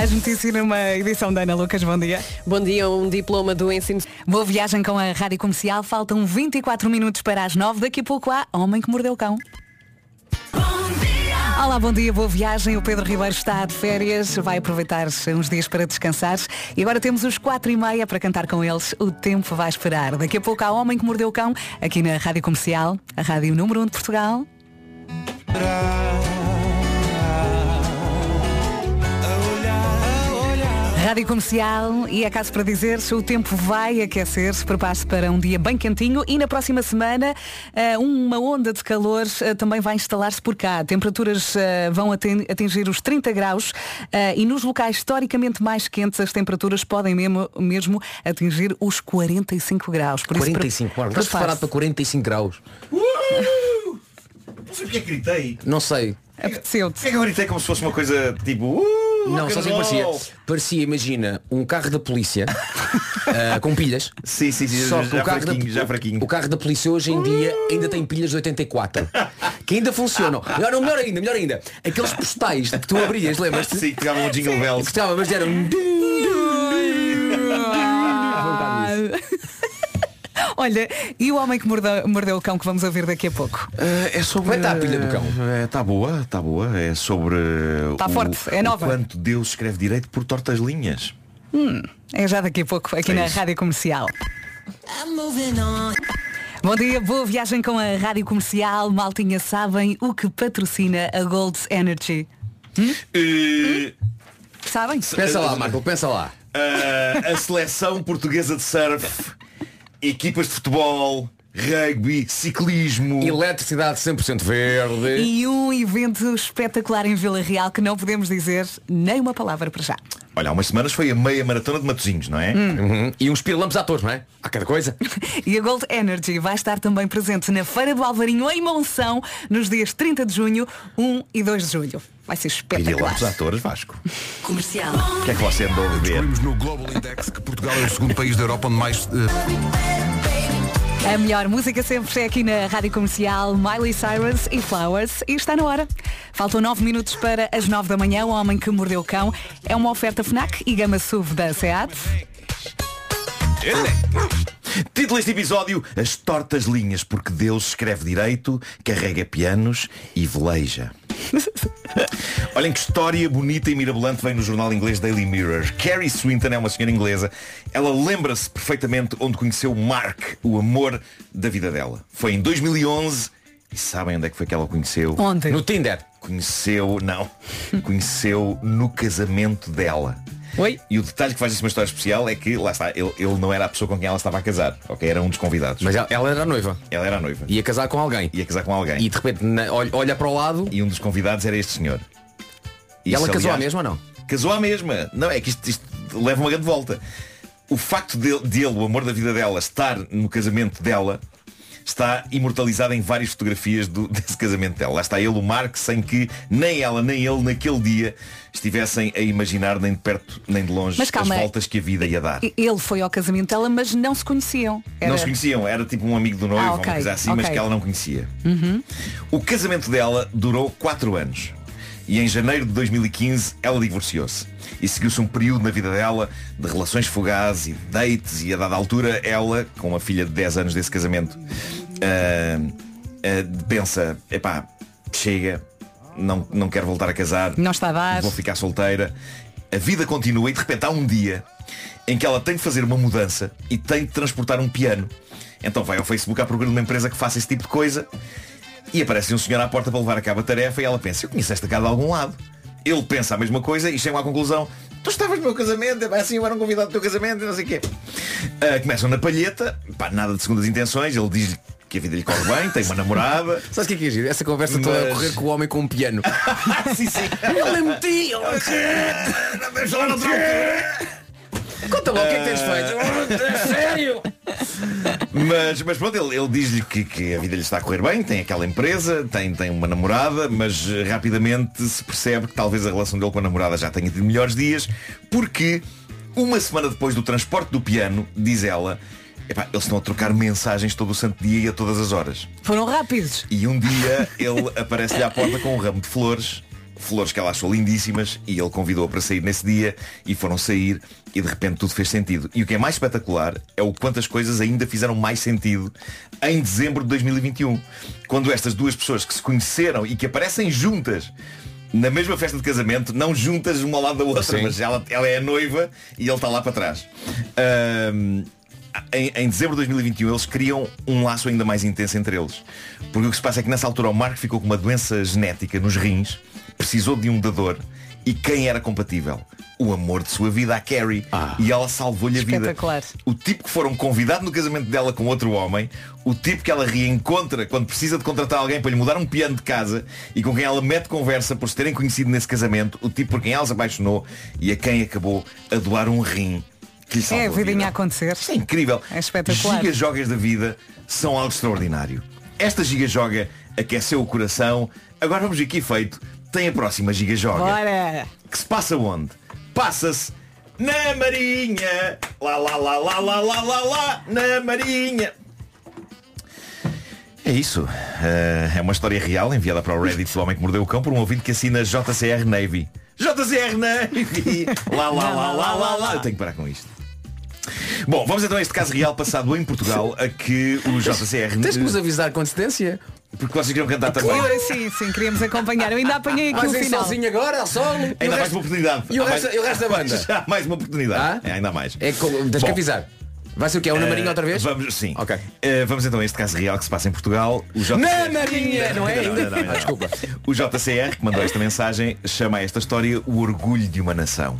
às notícias numa edição da Ana Lucas. Bom dia. Bom dia, um diploma do ensino. Boa viagem com a Rádio Comercial. Faltam 24 minutos para as 9. Daqui a pouco há Homem que Mordeu o Cão. Olá, bom dia, boa viagem. O Pedro Ribeiro está de férias, vai aproveitar uns dias para descansar. E agora temos os quatro e meia para cantar com eles. O tempo vai esperar. Daqui a pouco há Homem que Mordeu o Cão, aqui na Rádio Comercial, a Rádio Número 1 de Portugal. Rádio Comercial e é caso para dizer se o tempo vai aquecer-se, prepare-se para um dia bem quentinho e na próxima semana eh, uma onda de calor eh, também vai instalar-se por cá. Temperaturas eh, vão atingir os 30 graus e nos locais historicamente mais quentes as temperaturas podem mesmo, mesmo atingir os 45 graus. Por isso, 45, pre- claro. Estás preparado para 45 graus? Não sei porque é que gritei. Não sei. Apeteceu-te. É que eu gritei como se fosse uma coisa tipo. Uh, Não, só que parecia. Parecia, imagina, um carro da polícia [LAUGHS] ah, com pilhas. Sim, sim, sim, Só já que o carro, fraquinho, da, já fraquinho. o carro da polícia hoje em dia ainda tem pilhas de 84. Que ainda funcionam. [LAUGHS] Melhor, não, melhor ainda, melhor ainda. Aqueles postais que tu abrias, lembras-te? Sim, que tocavam o Jingle Bells. Que estava, mas eram. [LAUGHS] [LAUGHS] Olha, e o homem que mordeu, mordeu o cão que vamos ouvir daqui a pouco? Eh, é sobre. Como é que está a pilha do cão? Está boa, está boa. É sobre. Tá o- forte, é nova. Quanto Deus escreve direito por tortas linhas. Hum, é já daqui a pouco, aqui É na isso. Rádio Comercial. Bom dia, boa viagem com a Rádio Comercial. Maltinha, sabem o que patrocina a Gold's Energy? Eh, Sabem? Pensa lá, Marco, pensa lá. eh, a seleção portuguesa de surf, equipas de futebol, rugby, ciclismo. Eletricidade 100% verde. E um evento espetacular em Vila Real que não podemos dizer nem uma palavra para já. Olha, há umas semanas foi a meia maratona de Matosinhos, não é? Uhum. E uns pirilampos atores, não é? Há cada coisa. [LAUGHS] E a Gold Energy vai estar também presente na Feira do Alvarinho em Monção nos dias 30 de junho, 1 e 2 de julho. Vai ser espetacular. Pirilampos atores, Vasco. Comercial. O que é que você andou a beber? Descobrimos no Global Index que Portugal é o segundo país da Europa onde mais. eh, A melhor música sempre é aqui na Rádio Comercial Miley Cyrus e Flowers e está na hora. Faltam 9 minutos para as 9 da manhã. O Homem que Mordeu o Cão é uma oferta FNAC e gama SUV da SEAT. Título deste episódio As tortas linhas, porque Deus escreve direito, carrega pianos e veleja. [LAUGHS] Olhem que história bonita e mirabolante vem no jornal inglês Daily Mirror. Carrie Swinton é uma senhora inglesa. Ela lembra-se perfeitamente onde conheceu Mark, o amor da vida dela. Foi em 2011 e sabem onde é que foi que ela o conheceu? Onde? No Tinder. Conheceu, não, conheceu no casamento dela. Oi? E o detalhe que faz isso uma história especial é que, lá está, ele, ele não era a pessoa com quem ela estava a casar. Ok, era um dos convidados. Mas ela, ela era noiva. Ela era a noiva. Ia casar com alguém. Ia casar com alguém. E de repente na- olha, olha para o lado. E um dos convidados era este senhor. E ela casou à mesma ou não? Casou à mesma. Não, é que isto, isto leva uma grande volta. O facto dele, dele, o amor da vida dela, estar no casamento dela, está imortalizado em várias fotografias do- [LAUGHS] desse casamento dela. Lá está ele, o Mark, sem que nem ela nem ele naquele dia estivessem a imaginar nem de perto nem de longe Mas calma, as voltas que a vida ia dar. Ele foi ao casamento dela, mas não se conheciam. Era- Não se conheciam, era tipo um amigo do noivo, Ah, ou ok, uma coisa assim, mas ok. que ela não conhecia. Uhum. O casamento dela durou 4 anos. E em janeiro de 2015 ela divorciou-se. E seguiu-se um período na vida dela de relações fugazes e de dates e a dada altura ela, com uma filha de 10 anos desse casamento, ah, ah, pensa, epá, chega, não, não quero voltar a casar. Não está a dar. Vou ficar solteira. A vida continua e de repente há um dia em que ela tem de fazer uma mudança e tem de transportar um piano. Então vai ao Facebook à procura de uma empresa que faça esse tipo de coisa e aparece um senhor à porta para levar a cabo a tarefa e ela pensa, eu conheço esta casa de algum lado. Ele pensa a mesma coisa e chega à conclusão, tu estavas no meu casamento, é assim eu era um convidado do teu casamento não sei o quê. Ah, começam na palheta, pá, nada de segundas intenções, ele diz que a vida lhe corre bem, tem uma namorada. [LAUGHS] Sabes o que é que é giro? Essa conversa toda a Mas- correr com o homem com um piano. [LAUGHS] sim, sim. Ele é metido. Vamos falar. Conta lá o que é que tens feito. É sério? Mas, mas pronto, ele, ele diz-lhe que, que a vida lhe está a correr bem, tem aquela empresa, tem, tem uma namorada, mas eh, rapidamente se percebe que talvez a relação dele com a namorada já tenha tido melhores dias, porque uma semana depois do transporte do piano, diz ela, epá, eles estão a trocar mensagens todo o santo dia e a todas as horas. Foram rápidos. E um dia ele aparece-lhe à porta com um ramo de flores, flores que ela achou lindíssimas, e ele convidou-a para sair nesse dia, e foram sair, e de repente tudo fez sentido. E o que é mais espetacular é o quanto as coisas ainda fizeram mais sentido em dezembro de 2021. Quando estas duas pessoas que se conheceram e que aparecem juntas na mesma festa de casamento, não juntas uma ao lado da outra, Sim. mas ela, ela é a noiva e ele está lá para trás. Ahm, em, em dezembro de 2021 eles criam um laço ainda mais intenso entre eles. Porque o que se passa é que nessa altura o Mark ficou com uma doença genética nos rins, precisou de um dador e quem era compatível? O amor de sua vida, a Carrie. E ela salvou-lhe a vida. O tipo que foram convidado no casamento dela com outro homem, o tipo que ela reencontra quando precisa de contratar alguém para lhe mudar um piano de casa e com quem ela mete conversa por se terem conhecido nesse casamento, o tipo por quem ela se apaixonou e a quem acabou a doar um rim que lhe salvou É a vida. vidinha a acontecer. Isto é incrível. É espetacular. Gigas jogas da vida são algo extraordinário. Esta Giga Joga aqueceu o coração. Agora vamos ver que efeito tem a próxima Giga Joga. Bora! Que se passa onde? Passa-se na Marinha. Lá, lá, lá, lá, lá, lá, lá, lá, na Marinha. É isso. Eh, é uma história real enviada para o Reddit do Homem que Mordeu o Cão por um ouvinte que assina JCR Navy. JCR Navy! Lá, lá, lá, lá, lá, lá. Eu tenho que parar com isto. Bom, vamos então a este caso real passado em Portugal a que o JCR... Tens que nos avisar com antecedência. Porque vocês queriam cantar também. Claro, sim, sim, queríamos acompanhar. Eu ainda apanhei aqui Mas o em final. sozinho agora, ao solo. Ainda mais resto- uma oportunidade. E o Há resto, mais- e o resto da [LAUGHS] banda? Já há mais uma oportunidade. É, ainda mais. É como, tens que avisar. Vai ser o quê? É o eh, Marinha outra vez? Vamos, sim. Ok. Eh, vamos então a este caso real que se passa em Portugal. O Marinha, não é? Não, não, não, não, não. Ah, desculpa. O JCR, que mandou esta mensagem, chama a esta história o orgulho de uma nação.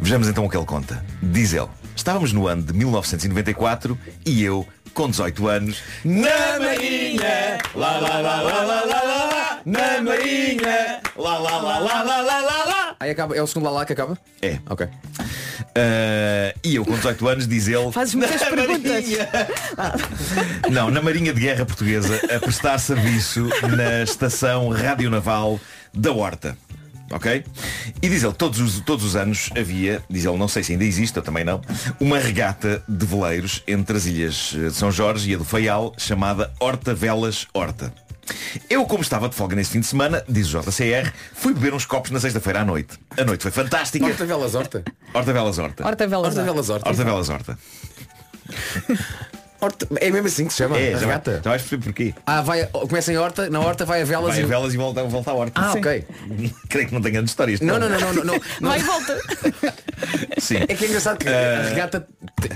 Vejamos então o que ele conta. Diz ele, estávamos no ano de 1994 e eu, com 18 anos, na Marinha, lá lá lá lá lá lá lá, na Marinha, lá lá lá lá lá lá lá lá. Aí acaba, é o segundo lá lá que acaba? É. Ok. Ah, e eu com 18 anos diz ele Fazes muitas "Na perguntas. Marinha." Não, na Marinha de Guerra Portuguesa a prestar serviço na estação radionaval da Horta. Ok? E diz ele, todos os, todos os anos havia, diz ele, não sei se ainda existe, eu também não, uma regata de veleiros entre as ilhas eh, de São Jorge e a do Faial, chamada Horta Velas Horta. Eu, como estava de folga nesse fim de semana, diz o JCR, fui beber uns copos na sexta-feira à noite. A noite foi fantástica. Horta Velas Horta. Horta Velas Horta. Horta Velas Horta Horta. Velas Horta. Horta Velas Horta. [LAUGHS] Horta- É mesmo assim que se chama? É, regata? já vais perceber porquê. Ah, vai, começa em horta, na horta vai a velas Vai e... a velas e volta, volta à horta. Ah, ok. [LAUGHS] Creio que não tenha grandes histórias. Não, não, não, não, não, não. Vai e volta. [LAUGHS] Sim. É que é engraçado que a regata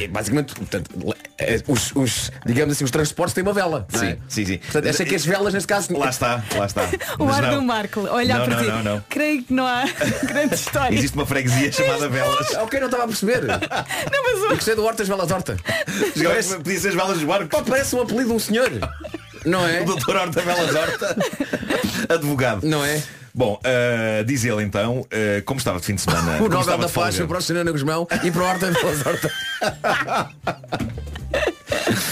é basicamente portanto, é, os, os, digamos assim, os transportes têm uma vela. não é? Sim, sim, sim. Portanto, achei que as velas neste caso. Lá está, lá está. [LAUGHS] O Mas ar não. do Marco, olhar Não, para não, ti. não, não. Creio que não há grande história. Existe uma freguesia chamada Velas. Ok, não estava a perceber. Não, mas Eu gostei do Hortas Velas Horta. Parece... Podia ser as velas dos barcos. Pá, parece um apelido de um senhor. Não é? O doutor Horta Velas Horta. [LAUGHS] Advogado. Não é? Bom, ah, diz ele então, ah, como estava de fim de semana. O Nobel da foi para o Senhor Guzmão e para o Horta Velas Horta. [LAUGHS]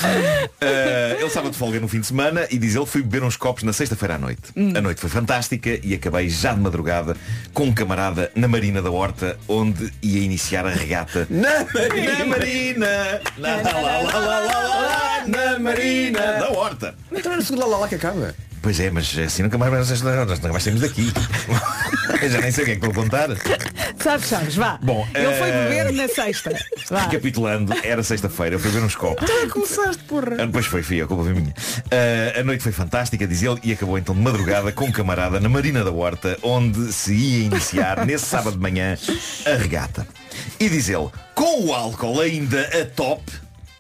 Uh, [LAUGHS] ele estava de folga no fim de semana e diz ele fui beber uns copos na sexta-feira à noite. A noite foi fantástica e acabei já de madrugada com um camarada na Marina da Horta onde ia iniciar a regata. Na [LAUGHS] Na Marina! Lá, lá, lá, na Marina da Horta! Então era o segundo lá lá lá que acaba. Pois é, mas assim nunca mais, nós nunca mais saímos daqui. [LAUGHS] Eu já nem sei o que é que vou contar. Sabes, sabes, vá. Bom, Ele foi eh, beber na sexta. Vá. Recapitulando, era sexta-feira, eu fui beber uns copos. Começaste, porra. Ah, Depois foi, fui, a culpa foi minha. Ah, a noite foi fantástica, diz ele, e acabou então de madrugada com um camarada na Marina da Horta, onde se ia iniciar, [LAUGHS] nesse sábado de manhã, a regata. E diz ele, com o álcool ainda a top,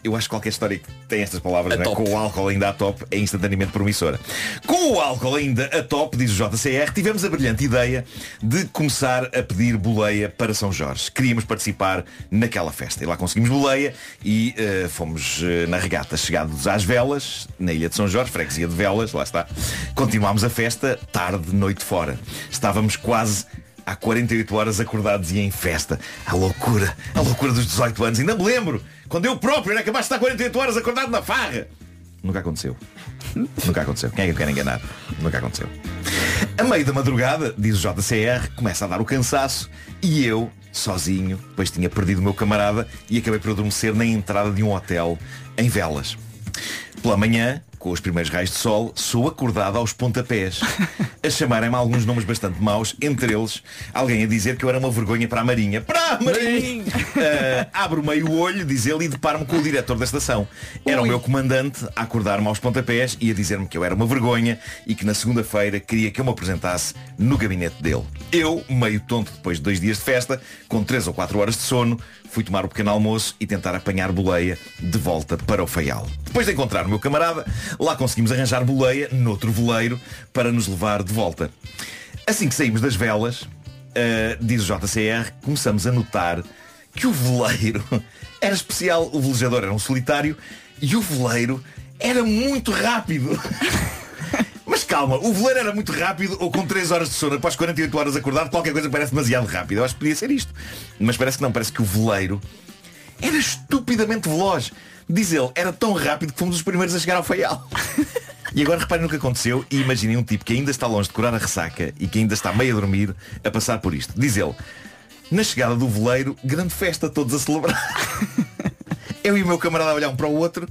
eu acho que qualquer história que tem estas palavras, né? com o álcool ainda a top, é instantaneamente promissora. Com o álcool ainda a top, diz o JCR, tivemos a brilhante ideia de começar a pedir boleia para São Jorge. Queríamos participar naquela festa. E lá conseguimos boleia e eh, fomos eh, na regata, chegados às velas, na ilha de São Jorge, freguesia de velas, lá está. Continuámos a festa, tarde, noite fora. Estávamos quase há 48 horas acordados e em festa. A loucura, a loucura dos 18 anos. Ainda me lembro, quando eu próprio era capaz de estar 48 horas acordado na farra. Nunca aconteceu. Nunca aconteceu. Quem é que eu enganar? Nunca aconteceu. A meio da madrugada, diz o JCR, começa a dar o cansaço e eu, sozinho, pois tinha perdido o meu camarada e acabei por adormecer na entrada de um hotel em Velas. Pela manhã, com os primeiros raios de sol, sou acordado aos pontapés, a chamarem-me alguns nomes bastante maus, entre eles alguém a dizer que eu era uma vergonha para a Marinha. Para a Marinha! Ah, abro meio o olho, diz ele, e deparo-me com o diretor da estação. Era o meu comandante a acordar-me aos pontapés e a dizer-me que eu era uma vergonha e que na segunda-feira queria que eu me apresentasse no gabinete dele. Eu, meio tonto depois de dois dias de festa, com três ou quatro horas de sono, fui tomar o pequeno almoço e tentar apanhar boleia de volta para o Faial. Depois de encontrar o meu camarada, lá conseguimos arranjar boleia noutro veleiro para nos levar de volta. Assim que saímos das velas, ah, diz o JCR, começamos a notar que o veleiro [LAUGHS] era especial. O velejador era um solitário e o veleiro era muito rápido. [LAUGHS] Mas calma, o veleiro era muito rápido ou com 3 horas de sono após 48 horas acordado, qualquer coisa parece demasiado rápido. Eu acho que podia ser isto. Mas parece que não, parece que o veleiro era estupidamente veloz. Diz ele, era tão rápido que fomos os primeiros a chegar ao faial. [LAUGHS] E agora reparem no que aconteceu e imaginem um tipo que ainda está longe de curar a ressaca e que ainda está meio a dormir a passar por isto. Diz ele, na chegada do veleiro, grande festa, todos a celebrar. [LAUGHS] Eu e o meu camarada a olhar um para o outro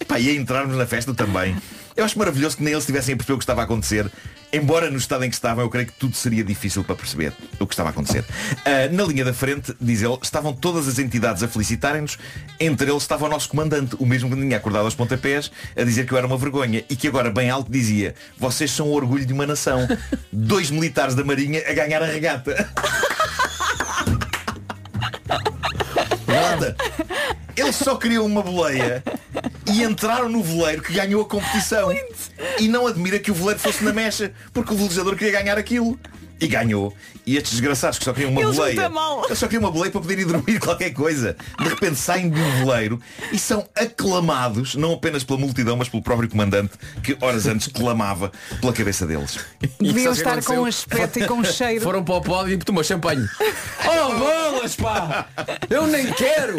epá, e a entrarmos na festa também. Eu acho maravilhoso que nem eles tivessem a perceber o que estava a acontecer. Embora no estado em que estavam, eu creio que tudo seria difícil para perceber o que estava a acontecer. Ah, na linha da frente, diz ele, estavam todas as entidades a felicitarem-nos. Entre eles estava o nosso comandante, o mesmo que tinha acordado aos pontapés, a dizer que eu era uma vergonha e que agora bem alto dizia, vocês são o orgulho de uma nação. Dois militares da Marinha a ganhar a regata. [LAUGHS] Nada. Eles só queriam uma boleia e entraram no veleiro que ganhou a competição. E não admira que o veleiro fosse na mecha, porque o velejador queria ganhar aquilo. E ganhou. E estes desgraçados que só queriam uma Eles boleia. Eles só queriam uma boleia para poderem dormir [LAUGHS] qualquer coisa. De repente saem de um veleiro e são aclamados, não apenas pela multidão, mas pelo próprio comandante, que horas antes clamava pela cabeça deles. Deviam estar com um aspecto e com um cheiro. Foram para o pódio e tomou champanhe. [LAUGHS] Oh, bolas, pá! Eu nem quero!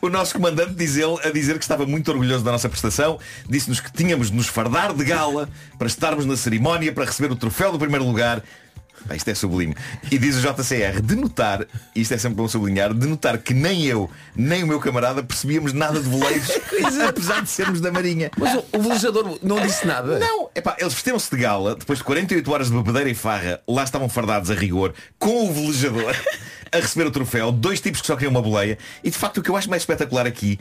O nosso comandante diz ele a dizer que estava muito orgulhoso da nossa prestação, disse-nos que tínhamos de nos fardar de gala para estarmos na cerimónia, para receber o troféu do primeiro lugar. Pá, isto é sublime. E diz o JCR, de notar, isto é sempre bom sublinhar, de notar que nem eu, nem o meu camarada percebíamos nada de voleiros, [LAUGHS] apesar de sermos da Marinha. Mas o, o velejador não disse nada. Não, epá, eles vestiram-se de gala, depois de 48 horas de bebedeira e farra, lá estavam fardados a rigor, com o velejador, [LAUGHS] a receber o troféu, dois tipos que só queriam uma boleia, e de facto o que eu acho mais espetacular aqui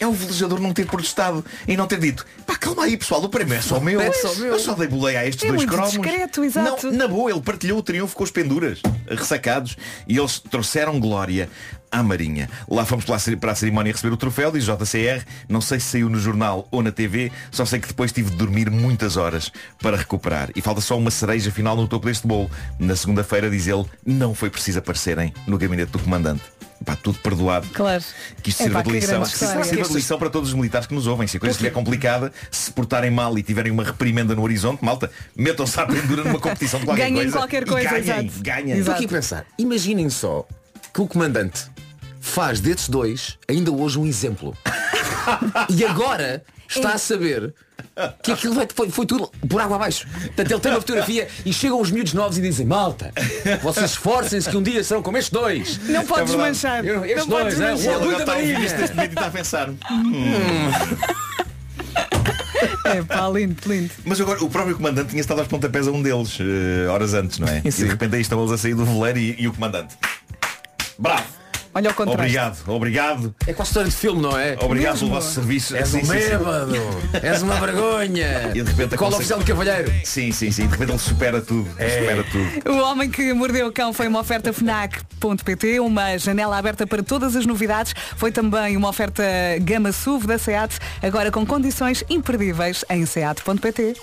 é o velejador não ter protestado e não ter dito, pá, calma aí pessoal, o prémio é só meu. É só meu. Eu só dei boleia a estes É dois muito cromos. discreto, exato. Não, na boa, ele partilhou o triunfo com os penduras, ressacados, e eles trouxeram glória à Marinha. Lá fomos para a ceri- para a cerimónia receber o troféu, diz JCR, não sei se saiu no jornal ou na TV, só sei que depois tive de dormir muitas horas para recuperar. E falta só uma cereja final no topo deste bolo. Na segunda-feira, diz ele, não foi preciso aparecerem no gabinete do comandante. Pá, tudo perdoado. Claro. Que isto Epá, sirva de que lição. Que sirva de lição para todos os militares que nos ouvem. Se a coisa estiver complicada, se portarem mal e tiverem uma reprimenda no horizonte, malta, metam-se à pendura numa competição de qualquer Ganhem coisa. qualquer e coisa, ganhem, exato. ganhem. Estou aqui a pensar, imaginem só que o comandante faz desses dois ainda hoje um exemplo. [LAUGHS] e agora está a saber que aquilo vai- foi, foi tudo por água abaixo. Portanto, ele tem uma fotografia e chegam os miúdos novos e dizem, malta, vocês esforcem-se que um dia serão como estes dois. Não podes É verdade. manchar. Eu- estes não dois, podes é, manchar. o da vídeo e está a pensar. [LAUGHS] É pá, lindo, lindo. Mas agora o próprio comandante tinha estado aos pontapés a um deles eh, horas antes, não é? E de repente aí estão eles a sair do veleiro e, e o comandante. Bravo! Olha o contraste. Obrigado, obrigado. É quase história de filme, não é? Obrigado pelo vosso serviço. És Sim, um bêbado, és uma vergonha. E de repente Qual aconselho- oficial de cavalheiro? Sim, sim, sim. De repente ele supera tudo. É. Supera tudo. O Homem que Mordeu o Cão foi uma oferta FNAC.pt, uma janela aberta para todas as novidades. Foi também uma oferta Gama SUV da SEAT, agora com condições imperdíveis em SEAT.pt.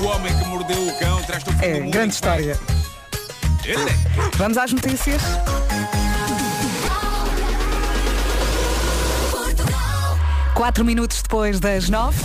O homem que mordeu o cão traz-te o do É, mundo grande história. Ele Vamos às notícias. Quatro minutos depois das nove.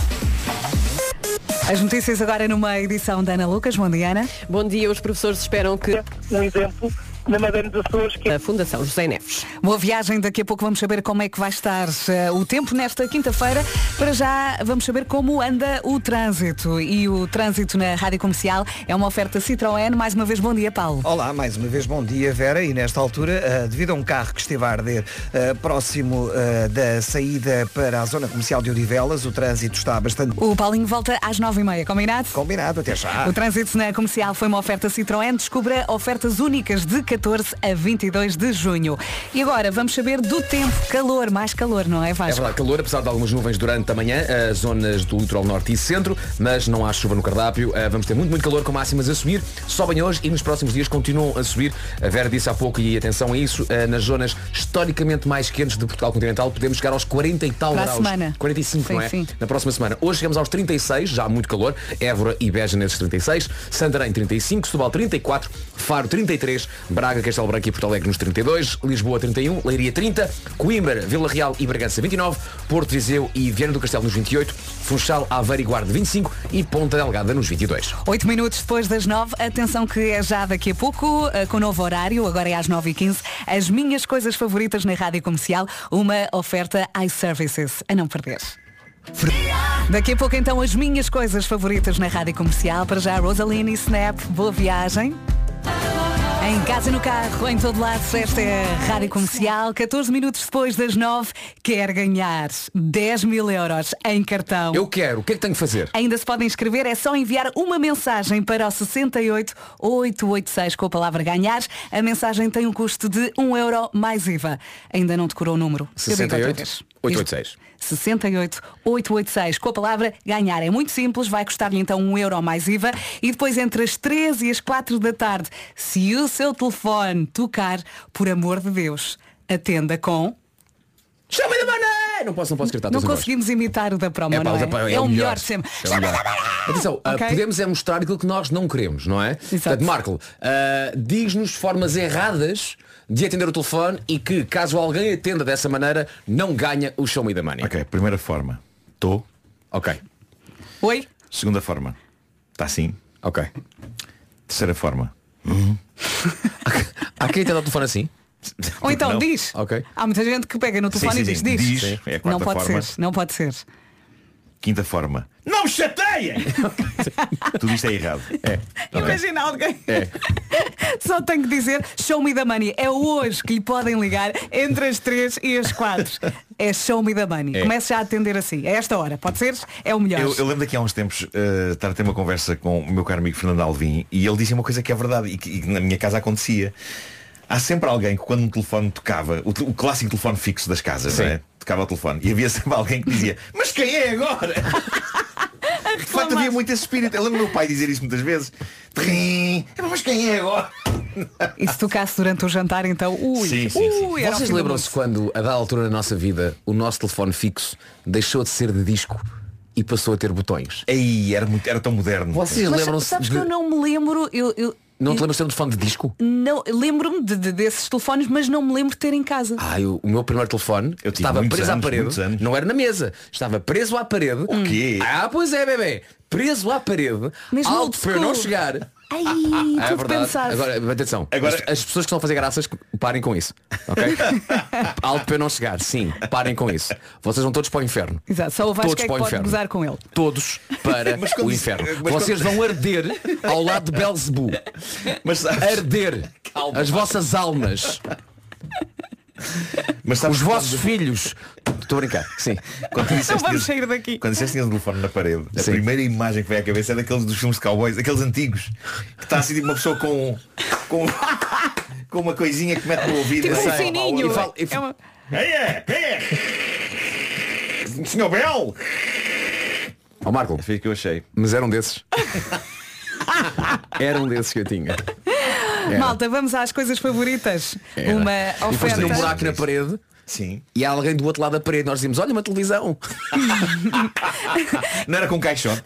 As notícias agora numa edição da Ana Lucas. Bom dia, Ana. Bom dia, os professores esperam que um exemplo na Madeira dos Açores que a Fundação José Neves. Boa viagem, daqui a pouco vamos saber como é que vai estar eh, o tempo nesta quinta-feira. Para já vamos saber como anda o trânsito. E o trânsito na Rádio Comercial é uma oferta Citroën. Mais uma vez, bom dia, Paulo. Olá, mais uma vez bom dia Vera e nesta altura, eh, devido a um carro que esteve a arder eh, próximo da saída para a zona comercial de Odivelas, o trânsito está bastante O Paulinho volta às nove e meia, combinado? combinado, até já. O trânsito na comercial foi uma oferta Citroën. Descubra ofertas únicas de 14 a 22 de junho. E agora vamos saber do tempo. Calor, mais calor, não é, É Vasco? verdade, calor, apesar de algumas nuvens durante a manhã, as zonas do litoral norte e centro, mas não há chuva no cardápio. Ah, Vamos ter muito, muito calor com máximas a subir. Sobem hoje e nos próximos dias continuam a subir. A Vera disse há pouco, e atenção a isso, ah, nas zonas historicamente mais quentes de Portugal continental, podemos chegar aos 40 e tal Para graus. semana. 45, Sim, não é? sim. Na próxima semana. Hoje chegamos aos 36, já há muito calor. Évora e Beja nesses 36. Santarém 35, Setúbal 34, Faro 33, Braga, Castelo Branco e Porto Alegre nos 32, Lisboa 31, Leiria 30, Coimbra, Vila Real e Bragança 29, Porto Viseu e Viana do Castelo nos 28, Funchal, Aveiro e Guarda 25 e Ponta Delgada nos 22. Oito minutos depois das nove, atenção que é já daqui a pouco, eh, com novo horário, agora é às nove e quinze, as minhas coisas favoritas na rádio comercial, uma oferta iServices. A não perder. Daqui a pouco então as minhas coisas favoritas na rádio comercial. Para já Rosaline e Snap, boa viagem. Em casa e no carro, em todo lado, esta é a Rádio Comercial. 14 minutos depois das 9, quer ganhar 10 mil euros em cartão. Eu quero, o que é que tenho que fazer? Ainda se podem inscrever, é só enviar uma mensagem para o 68886 com a palavra ganhar. A mensagem tem um custo de 1 euro mais IVA. Ainda não decorou o número. Eu digo outra 68 vez. 886. 68886 com a palavra ganhar. É muito simples, vai custar-lhe então um euro mais IVA e depois entre as 13 e as 4 da tarde, se o seu telefone tocar, por amor de Deus, atenda com. Chama mané! Não posso, não posso gritar. Não conseguimos imitar o da promo, É, não pá, é? pá, É, o melhor sempre. É o melhor. [LAUGHS] Atenção, ah, Ok. podemos é mostrar aquilo que nós não queremos, não é? Portanto, Marco, ah, diz-nos formas erradas de atender o telefone e que, caso alguém atenda dessa maneira, não ganha o show me da money. Ok, primeira forma. Tô. Ok. Oi? Segunda forma. Está assim. Ok. Terceira forma. [LAUGHS] Há quem atenda o telefone assim? Ou então não? diz. Ok. Há muita gente que pega no Sim, telefone sim, e diz, sim. diz. Diz, é não pode forma. ser, não pode ser. Quinta forma. Não me chateiem! [LAUGHS] Tudo isto é errado. É. Imagina alguém. É. [LAUGHS] Só tenho que dizer, show me the money. É hoje que lhe podem ligar entre as 3 e as 4. É show me the money. É. Comece já a atender assim. É esta hora. Pode ser? É o melhor. Eu, eu lembro daqui há uns tempos eh, estar a ter uma conversa com o meu caro amigo Fernando Alvim e ele disse uma coisa que é verdade e que, e que na minha casa acontecia. Há sempre alguém que quando um telefone tocava, o, o clássico telefone fixo das casas, Sim. não é? Tocava o telefone e havia sempre [LAUGHS] alguém que dizia, mas quem é agora? [LAUGHS] De facto havia muito esse espírito. Eu lembro meu pai dizer isso muitas vezes. Trim, mas quem é agora? [LAUGHS] E se tocasse durante o jantar, então, ui, Sim, sim, sim. ui, Vocês lembram-se quando, a dada altura da nossa vida, o nosso telefone fixo deixou de ser de disco e passou a ter botões? Aí era, muito, era tão moderno. Vocês lembram-se sabes de... que eu não me lembro, eu, eu- Não te lembras de ter um telefone de disco? não lembro-me de- de- desses telefones, mas não me lembro de ter em casa. Ah, eu- o meu primeiro telefone Eu tive estava muitos preso anos, à parede. anos. Não era na mesa. Estava preso à parede. O quê? Ah, pois é, bebê. Preso à parede. Mesmo alto para eu não school. chegar. Ai, Ah, é tudo verdade. pensado. Agora, atenção. Agora- As, as pessoas que estão a fazer graças, parem com isso. Ok? [LAUGHS] Alto para eu não chegar. Sim, parem com isso. Vocês vão todos para o inferno. Exato, só o Vasco Todos é que para o pode inferno. gozar com ele. Todos para [LAUGHS] quando o inferno. Vocês quando- vão arder ao lado de Belzebu. Mas sabes, Arder. As vossas almas. Mas sabes Os vossos quando- filhos. Estou a brincar. Sim. Quando tu Não disseste vamos que- sair daqui. Quando disseste tinhas um telefone na parede, a Sim. primeira imagem que veio à cabeça é daqueles dos filmes de cowboys, aqueles antigos, que está assim tipo uma pessoa com, com, com uma coisinha que mete no ouvido Tipo e um. E fala- e É uma- é? É? Senhor Bel! Ó Marco, Foi o que eu achei. mas eram desses. [LAUGHS] Era um desses que eu tinha. Era. Malta, vamos às coisas favoritas. Era. Uma E oferta. tinha um buraco na parede Sim. e há alguém do outro lado da parede. Nós dizíamos, olha uma televisão. [LAUGHS] Não era com caixote.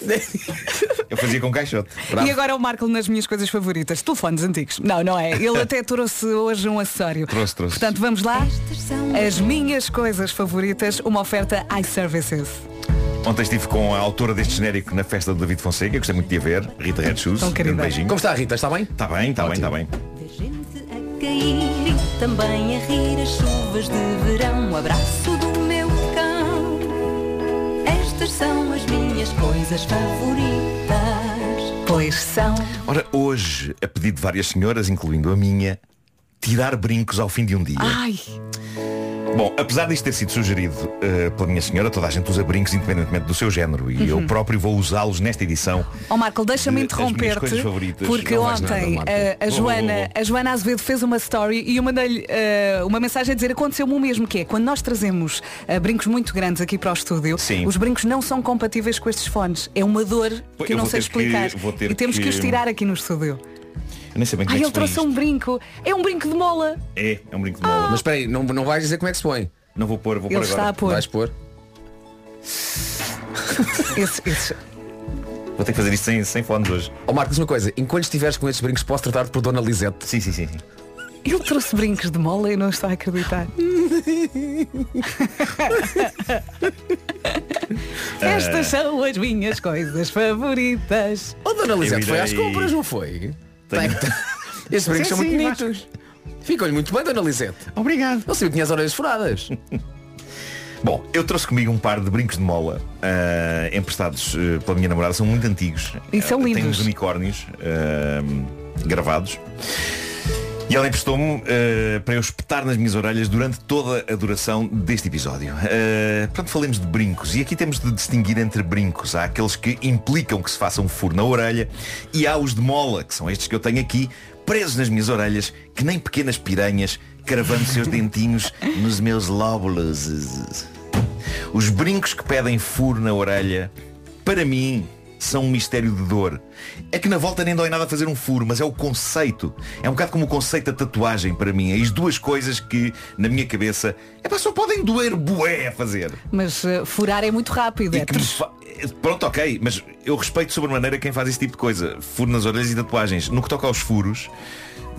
Eu fazia com caixote. E agora o Marco nas minhas coisas favoritas. Telefones antigos. Não, não é. Ele até trouxe hoje um acessório. Trouxe, trouxe. Portanto, vamos lá. As minhas coisas favoritas, uma oferta iServices. Ontem estive com a autora deste genérico na festa do David Fonseca, gostei muito de a ver, Rita Red Shoes. Tão querida. Um beijinho. Como está a Rita? Está bem? Está bem, está bem, está bem. cair e também a rir as chuvas de verão. Um abraço do meu cão. Estas são as minhas coisas favoritas. Pois são. Ora, hoje, a pedido de várias senhoras, incluindo a minha, tirar brincos ao fim de um dia. Ai, Bom, apesar disto ter sido sugerido eh, pela minha senhora, toda a gente usa brincos independentemente do seu género e Uhum. eu próprio vou usá-los nesta edição. Ó Marco, deixa-me De- minhas interromper-te porque Não ontem nada, eh, a, vou, Joana, vou, vou. a Joana Azevedo fez uma story e eu mandei-lhe eh, uma mensagem a dizer aconteceu-me o mesmo, que é quando nós trazemos eh, brincos muito grandes aqui para o estúdio, Sim. os brincos não são compatíveis com estes fones. É uma dor que eu eu não sei que- explicar. ter e temos que... que- os tirar aqui no estúdio. Eu nem sei bem como Ai, é ele que se põe trouxe um brinco. É um brinco de mola. É, é um brinco de mola. Mas espera aí, não, não vais dizer como é que se põe. Não vou pôr, vou Ele pôr está a agora. pôr. Vais pôr. [LAUGHS] Esse- esse- Vou ter que fazer isto sem, sem fones hoje. Ó Marco, diz uma coisa, enquanto estiveres com estes brincos posso tratar-te por Dona Lisete. Sim, sim, sim. sim. Ele trouxe brincos de mola e não estou a acreditar. [LAUGHS] Estas são as minhas coisas favoritas. Ó Dona Lisete foi às compras, não foi? Tenho- [LAUGHS] Estes brincos são Sim, muito bonitos. Ficam-lhe muito bem, Dona Lisete. Obrigado. Não sei que tinha as orelhas furadas. [LAUGHS] Bom, eu trouxe comigo um par de brincos de mola ah, emprestados eh, pela minha namorada, são muito antigos. E são Tem lindos. uns unicórnios ah, gravados. E ela emprestou-me eh, para eu espetar nas minhas orelhas durante toda a duração deste episódio. Uh, pronto, falemos de brincos. E aqui temos de distinguir entre brincos. Há aqueles que implicam que se faça um furo na orelha e há os de mola, que são estes que eu tenho aqui, presos nas minhas orelhas, que nem pequenas piranhas, cravando seus dentinhos [LAUGHS] nos meus lóbulos. Os brincos que pedem furo na orelha, para mim, são um mistério de dor. É que na volta nem dói nada fazer um furo, mas é o conceito. É um bocado como o conceito da tatuagem para mim. É as duas coisas que, na minha cabeça, é pá, só podem doer bué a fazer. Mas eh, furar é muito rápido. É fa- Pronto, ok, mas eu respeito sobremaneira quem faz esse tipo de coisa. Furo nas orelhas e tatuagens. No que toca aos furos,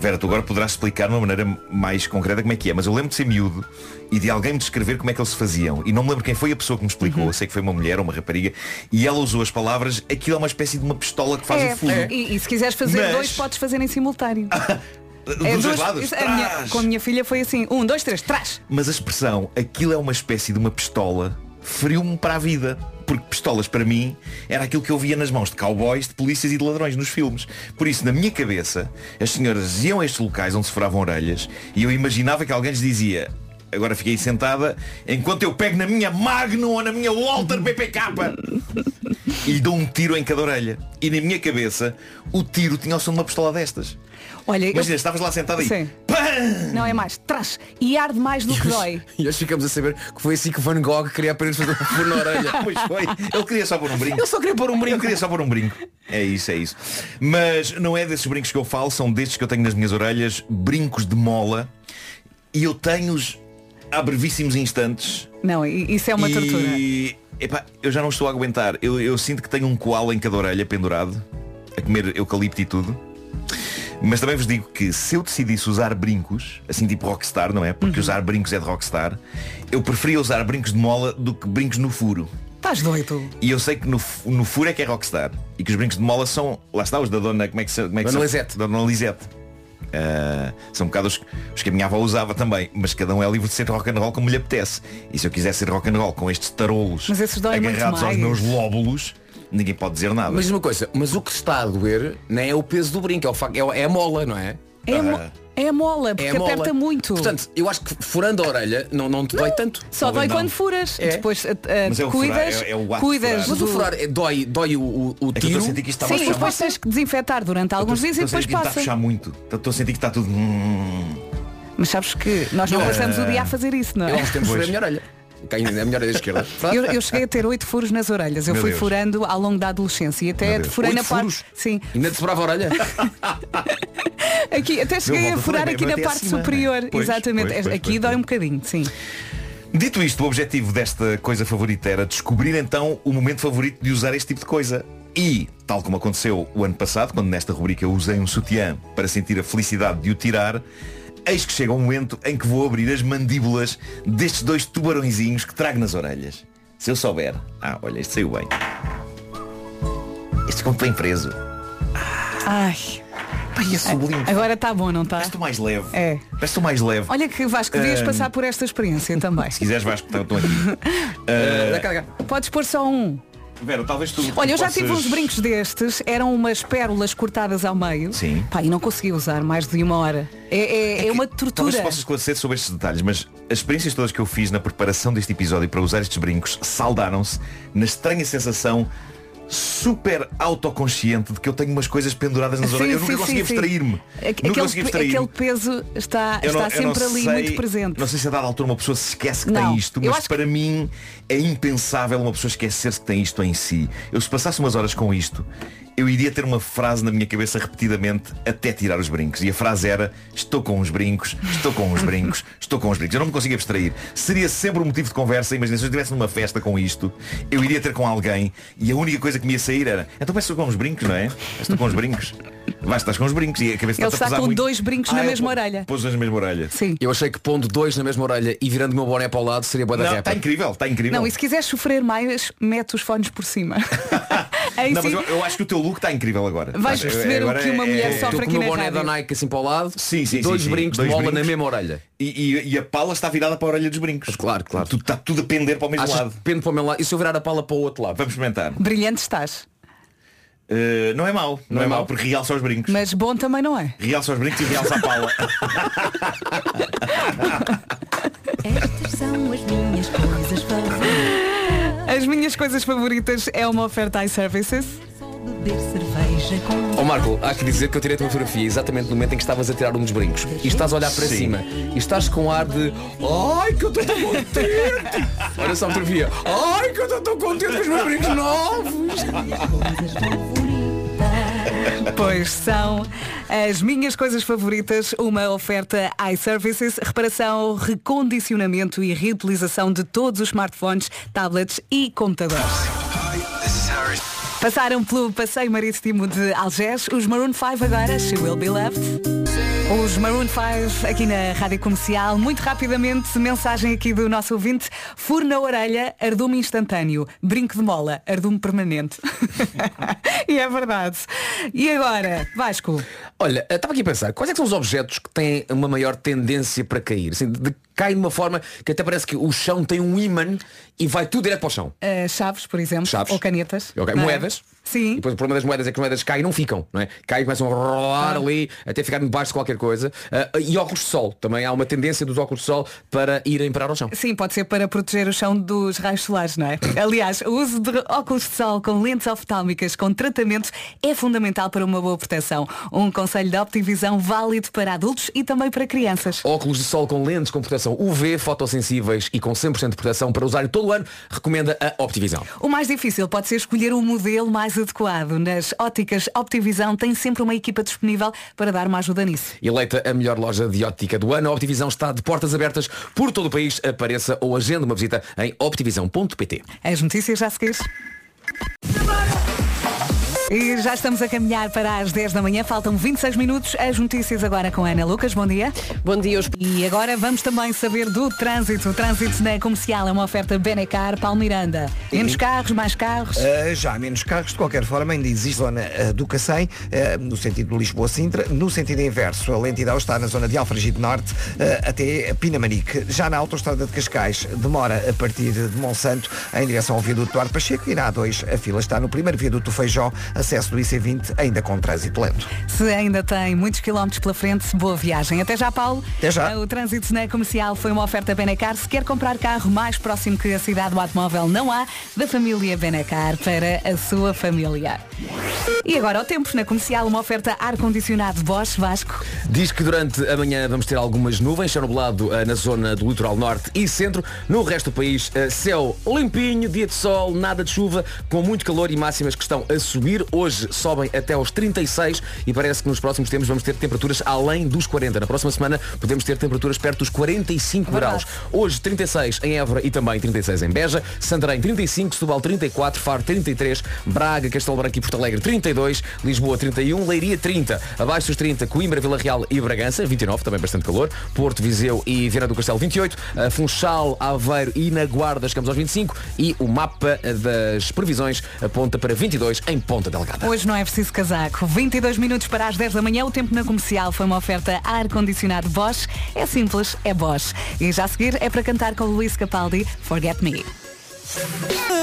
Vera, tu agora poderás explicar de uma maneira mais concreta como é que é, mas eu lembro de ser miúdo e de alguém me descrever como é que eles se faziam. E não me lembro quem foi a pessoa que me explicou. Eu sei que foi uma mulher ou uma rapariga. E ela usou as palavras, aquilo é uma espécie de uma pistola que faz É, o furo. E, e se quiseres fazer Mas- dois, podes fazer em simultâneo. [LAUGHS] Dos É dois lados. a minha- com a minha filha foi assim, um, dois, três, trás. Mas a expressão, aquilo é uma espécie de uma pistola, feriu-me para a vida. Porque pistolas, para mim, era aquilo que eu via nas mãos de cowboys, de polícias e de ladrões nos filmes. Por isso, na minha cabeça, as senhoras iam a estes locais onde se furavam orelhas e eu imaginava que alguém lhes dizia Agora fiquei sentada enquanto eu pego na minha Magnum ou na minha Walter BPK e lhe dou um tiro em cada orelha. E na minha cabeça, o tiro tinha o som de uma pistola destas. Olha, eu- Imagina, estavas lá sentada e Sim. Não é mais, trás. E arde mais do que dói. E hoje ficamos a saber que foi assim que Van Gogh queria apenas fazer um furo na orelha. [LAUGHS] Pois foi. Ele queria só pôr um brinco. Ele só queria pôr um brinco. Ele queria só pôr um brinco. É isso, é isso. Mas não é desses brincos que eu falo, são destes que eu tenho nas minhas orelhas, brincos de mola. E eu tenho-os há brevíssimos instantes. Não, isso é uma tortura. E epá, eu já não estou a aguentar. Eu, eu sinto que tenho um koala em cada orelha pendurado, a comer eucalipto e tudo. Mas também vos digo que se eu decidisse usar brincos, assim tipo rockstar, não é? Porque usar brincos é de rockstar, eu preferia usar brincos de mola do que brincos no furo. Estás doido. E eu sei que no, no furo é que é rockstar. E que os brincos de mola são, lá está, os da dona, como é que se como é que Dona se- Lisete. Dona Lisete. Ah, são um bocado os, os que a minha avó usava também, mas cada um é livre de ser rock and roll como lhe apetece. E se eu quiser ser rock and roll com estes tarolos agarrados aos meus lóbulos, ninguém pode dizer nada. Mas uma coisa, mas o que está a doer não é o peso do brinco, é, o facto, é, o- é a mola, não é? É, a mo- é a mola, porque É a mola. aperta muito. Portanto, eu acho que furando a orelha não, não te dói tanto. Só dói quando furas. É. Depois uh, furar, cuidas, é- é cuidas furar. Mas o do- furar é- dói, dói o, o, o que tiro. que está Sim, a e depois tens que desinfetar durante alguns dias e Estou a depois sentir que está a passa. fechar muito. Estou a sentir que está tudo. hum. Mas sabes que nós não Ah. passamos o dia a fazer isso, não é? Eu tempos furei a na minha orelha esquerda. [LAUGHS] Eu, eu cheguei a ter oito furos nas orelhas. Eu Meu fui Deus. furando ao longo da adolescência e até furei na parte. furos? Sim. Ainda te furava a orelha? [LAUGHS] Aqui, até cheguei a furar aqui na parte acima, superior. né? Pois, Exatamente. pois, pois, aqui pois, dói um bocadinho, sim. Dito isto, o objetivo desta coisa favorita era descobrir então o momento favorito de usar este tipo de coisa. E, tal como aconteceu o ano passado, quando nesta rubrica eu usei um sutiã para sentir a felicidade de o tirar, eis que chega um momento em que vou abrir as mandíbulas destes dois tubarõezinhos que trago nas orelhas. Se eu souber. Ah, olha, este saiu bem. Este ficou bem preso. Ai. Ai, é sublime. Agora está bom, não está? Parece mais leve. É. Estou mais leve. Olha que Vasco, devias passar por esta experiência também. Se quiseres Vasco, estão aqui. [LAUGHS] Ah, Podes pôr só um. Vera, talvez tu. Olha, eu já tive uns brincos destes, eram umas pérolas cortadas ao meio. Sim. Pá, e não consegui usar mais de uma hora. É, é, é uma Talvez tortura. possa esclarecer sobre estes detalhes, mas as experiências todas que eu fiz na preparação deste episódio para usar estes brincos saldaram-se na estranha sensação super autoconsciente de que eu tenho umas coisas penduradas nas Sim, orelhas. Eu nunca consegui sim, sim. abstrair-me. Nunca consegui abstrair-me. aquele peso está, Eu está não sempre ali sei- muito presente. Não sei se a dada altura uma pessoa se esquece que Não, tem isto, mas para mim é impensável uma pessoa esquecer-se que tem isto em si. Eu se passasse umas horas com isto, eu iria ter uma frase na minha cabeça repetidamente até tirar os brincos. E a frase era estou com os brincos, estou com os brincos, [LAUGHS] estou com os brincos. Eu não me consigo abstrair. Seria sempre um motivo de conversa. Imagina, se eu estivesse numa festa com isto, eu iria ter com alguém e a única coisa que me ia sair era então parece que estou com os brincos, não é? Estou com os brincos. Vais, estás com os brincos e a cabeça Ele a está pesar com muito. dois brincos Ah, na mesma orelha. Pôs na mesma orelha. Sim. Eu achei que pondo dois na mesma orelha e virando o meu boné para o lado seria boa da está incrível, está incrível. Não, e se quiseres sofrer mais, mete os fones por cima. [LAUGHS] Aí Não, mas sim. eu, eu acho que o teu look está incrível agora. Vais Estás- perceber o agora que uma mulher é- sofre aqui o na rádio. da Nike assim para o lado Sim, sim, dois sim, brincos Dois de mola brincos. na mesma orelha. E, e- e a pala está virada para a orelha dos brincos. Claro, claro. Tudo, está tudo a pender para o mesmo Achas lado. que depende para o meu lado. E se eu virar a pala para o outro lado? Vamos experimentar. Brilhante estás. Uh, não é mau, não, Não é, é mau mau? porque realça os brincos. Mas bom também não é. Realça os brincos e realça a pala. [LAUGHS] Estas são as minhas coisas favoritas. As minhas coisas favoritas é uma oferta iServices. Beber cerveja com Ó Marco, há que dizer que eu tirei a tua fotografia exatamente no momento em que estavas a tirar um dos brincos. E estás a olhar para Sim. cima. E estás com ar de Ai que eu estou tão contente! [LAUGHS] Olha só a fotografia. Ai que eu estou tão contente com os meus brincos novos! [LAUGHS] [LAUGHS] Pois são as minhas coisas favoritas, uma oferta iServices, reparação, recondicionamento e reutilização de todos os smartphones, tablets e computadores. Passaram pelo passeio marítimo de Algés, os Maroon 5 agora, She Will Be Loved. Os Maroon 5 aqui na Rádio Comercial, muito rapidamente, mensagem aqui do nosso ouvinte, furo na orelha, ardume instantâneo, brinco de mola, ardume permanente. [LAUGHS] e é verdade. E agora, Vasco? Olha, eu estava aqui a pensar, quais é que são os objetos que têm uma maior tendência para cair? Assim, de, cai de uma forma que até parece que o chão tem um ímã e vai tudo direto para o chão. Uh, chaves, por exemplo, Chaves. ou canetas. Ok, não é? Sim. E depois o problema das moedas é que as moedas caem e não ficam, não é? Caem e começam a rolar Ah. ali até ficar debaixo de qualquer coisa. Ah, e óculos de sol. Também há uma tendência dos óculos de sol para irem parar ao chão. Sim, pode ser para proteger o chão dos raios solares, não é? [COUGHS] Aliás, o uso de óculos de sol com lentes oftálmicas com tratamento é fundamental para uma boa proteção. Um conselho de Optivisão válido para adultos e também para crianças. Óculos de sol com lentes com proteção UV, fotossensíveis e com 100% de proteção para usar todo o ano, recomenda a Optivisão. O mais difícil pode ser escolher o modelo mais adequado. Nas óticas Optivisão tem sempre uma equipa disponível para dar uma ajuda nisso. Eleita a melhor loja de ótica do ano, a Optivisão está de portas abertas por todo o país. Apareça ou agenda uma visita em optivisão.pt. As notícias já seguires. E já estamos a caminhar para as 10 da manhã, faltam 26 minutos. As notícias agora com a Ana Lucas. Bom dia. Bom dia. Os... E agora vamos também saber do trânsito. O trânsito na comercial é uma oferta Benecar, Palmiranda. Menos carros, mais carros. Uh, já menos carros, de qualquer forma, ainda existe zona uh, do Cacém, uh, no sentido de Lisboa-Sintra, no sentido inverso. A lentidão está na zona de Alfragide Norte até Pinamanique. Já na autoestrada de Cascais, demora a partir de Monsanto em direção ao viaduto do Ar Pacheco e na A2 a fila está no primeiro viaduto do Feijó, acesso do IC20, ainda com trânsito lento. Se ainda tem muitos quilómetros pela frente, boa viagem. Até já, Paulo. Até já. O trânsito na comercial foi uma oferta Benecar. Se quer comprar carro mais próximo que a cidade do automóvel, não há, da família Benecar para a sua família. E agora o tempo na comercial, uma oferta ar-condicionado Bosch Vasco. Diz que durante a manhã vamos ter algumas nuvens, céu nublado eh, na zona do litoral norte e centro. No resto do país, eh, céu limpinho, dia de sol, nada de chuva, com muito calor e máximas que estão a subir. Hoje sobem até aos 36 e parece que nos próximos tempos vamos ter temperaturas além dos 40. Na próxima semana podemos ter temperaturas perto dos 45 graus. Hoje 36 em Évora e também 36 em Beja, Santarém 35, Setúbal 34, Faro 33, Braga, Castelo Branco e Porto Alegre 32, Lisboa 31, Leiria 30, abaixo dos 30, Coimbra, Vila Real e Bragança 29, também bastante calor, Porto, Viseu e Viana do Castelo 28, eh, Funchal, Aveiro e na Guarda chegamos aos 25 e o mapa eh, das previsões aponta para 22 em Ponta Hoje não é preciso casaco. 22 minutos para as 10 da manhã. O tempo na comercial foi uma oferta ar-condicionado Bosch. É simples, é Bosch. E já a seguir é para cantar com Luís Capaldi, Forget Me.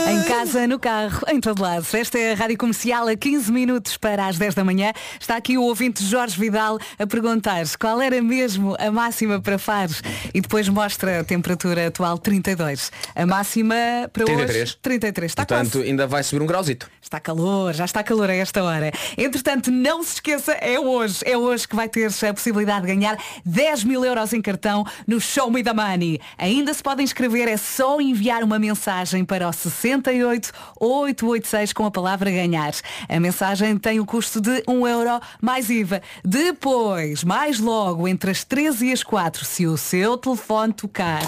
Em casa, no carro, em todo lado. Esta é a Rádio Comercial a 15 minutos para as 10 da manhã. Está aqui o ouvinte Jorge Vidal a perguntar qual era mesmo a máxima para Fares e depois mostra a temperatura atual 32. A máxima para 33. hoje 33. Está Portanto, quase. ainda vai subir um grauzito. Está calor, já está calor a esta hora. Entretanto, não se esqueça, é hoje, é hoje que vai ter a possibilidade de ganhar 10 mil euros em cartão no Show Me the Money. Ainda se pode inscrever, é só enviar uma mensagem para o 68886 com a palavra ganhar. A mensagem tem o custo de 1 euro mais IVA. Depois, mais logo, entre as 13 e as 4, se o seu telefone tocar,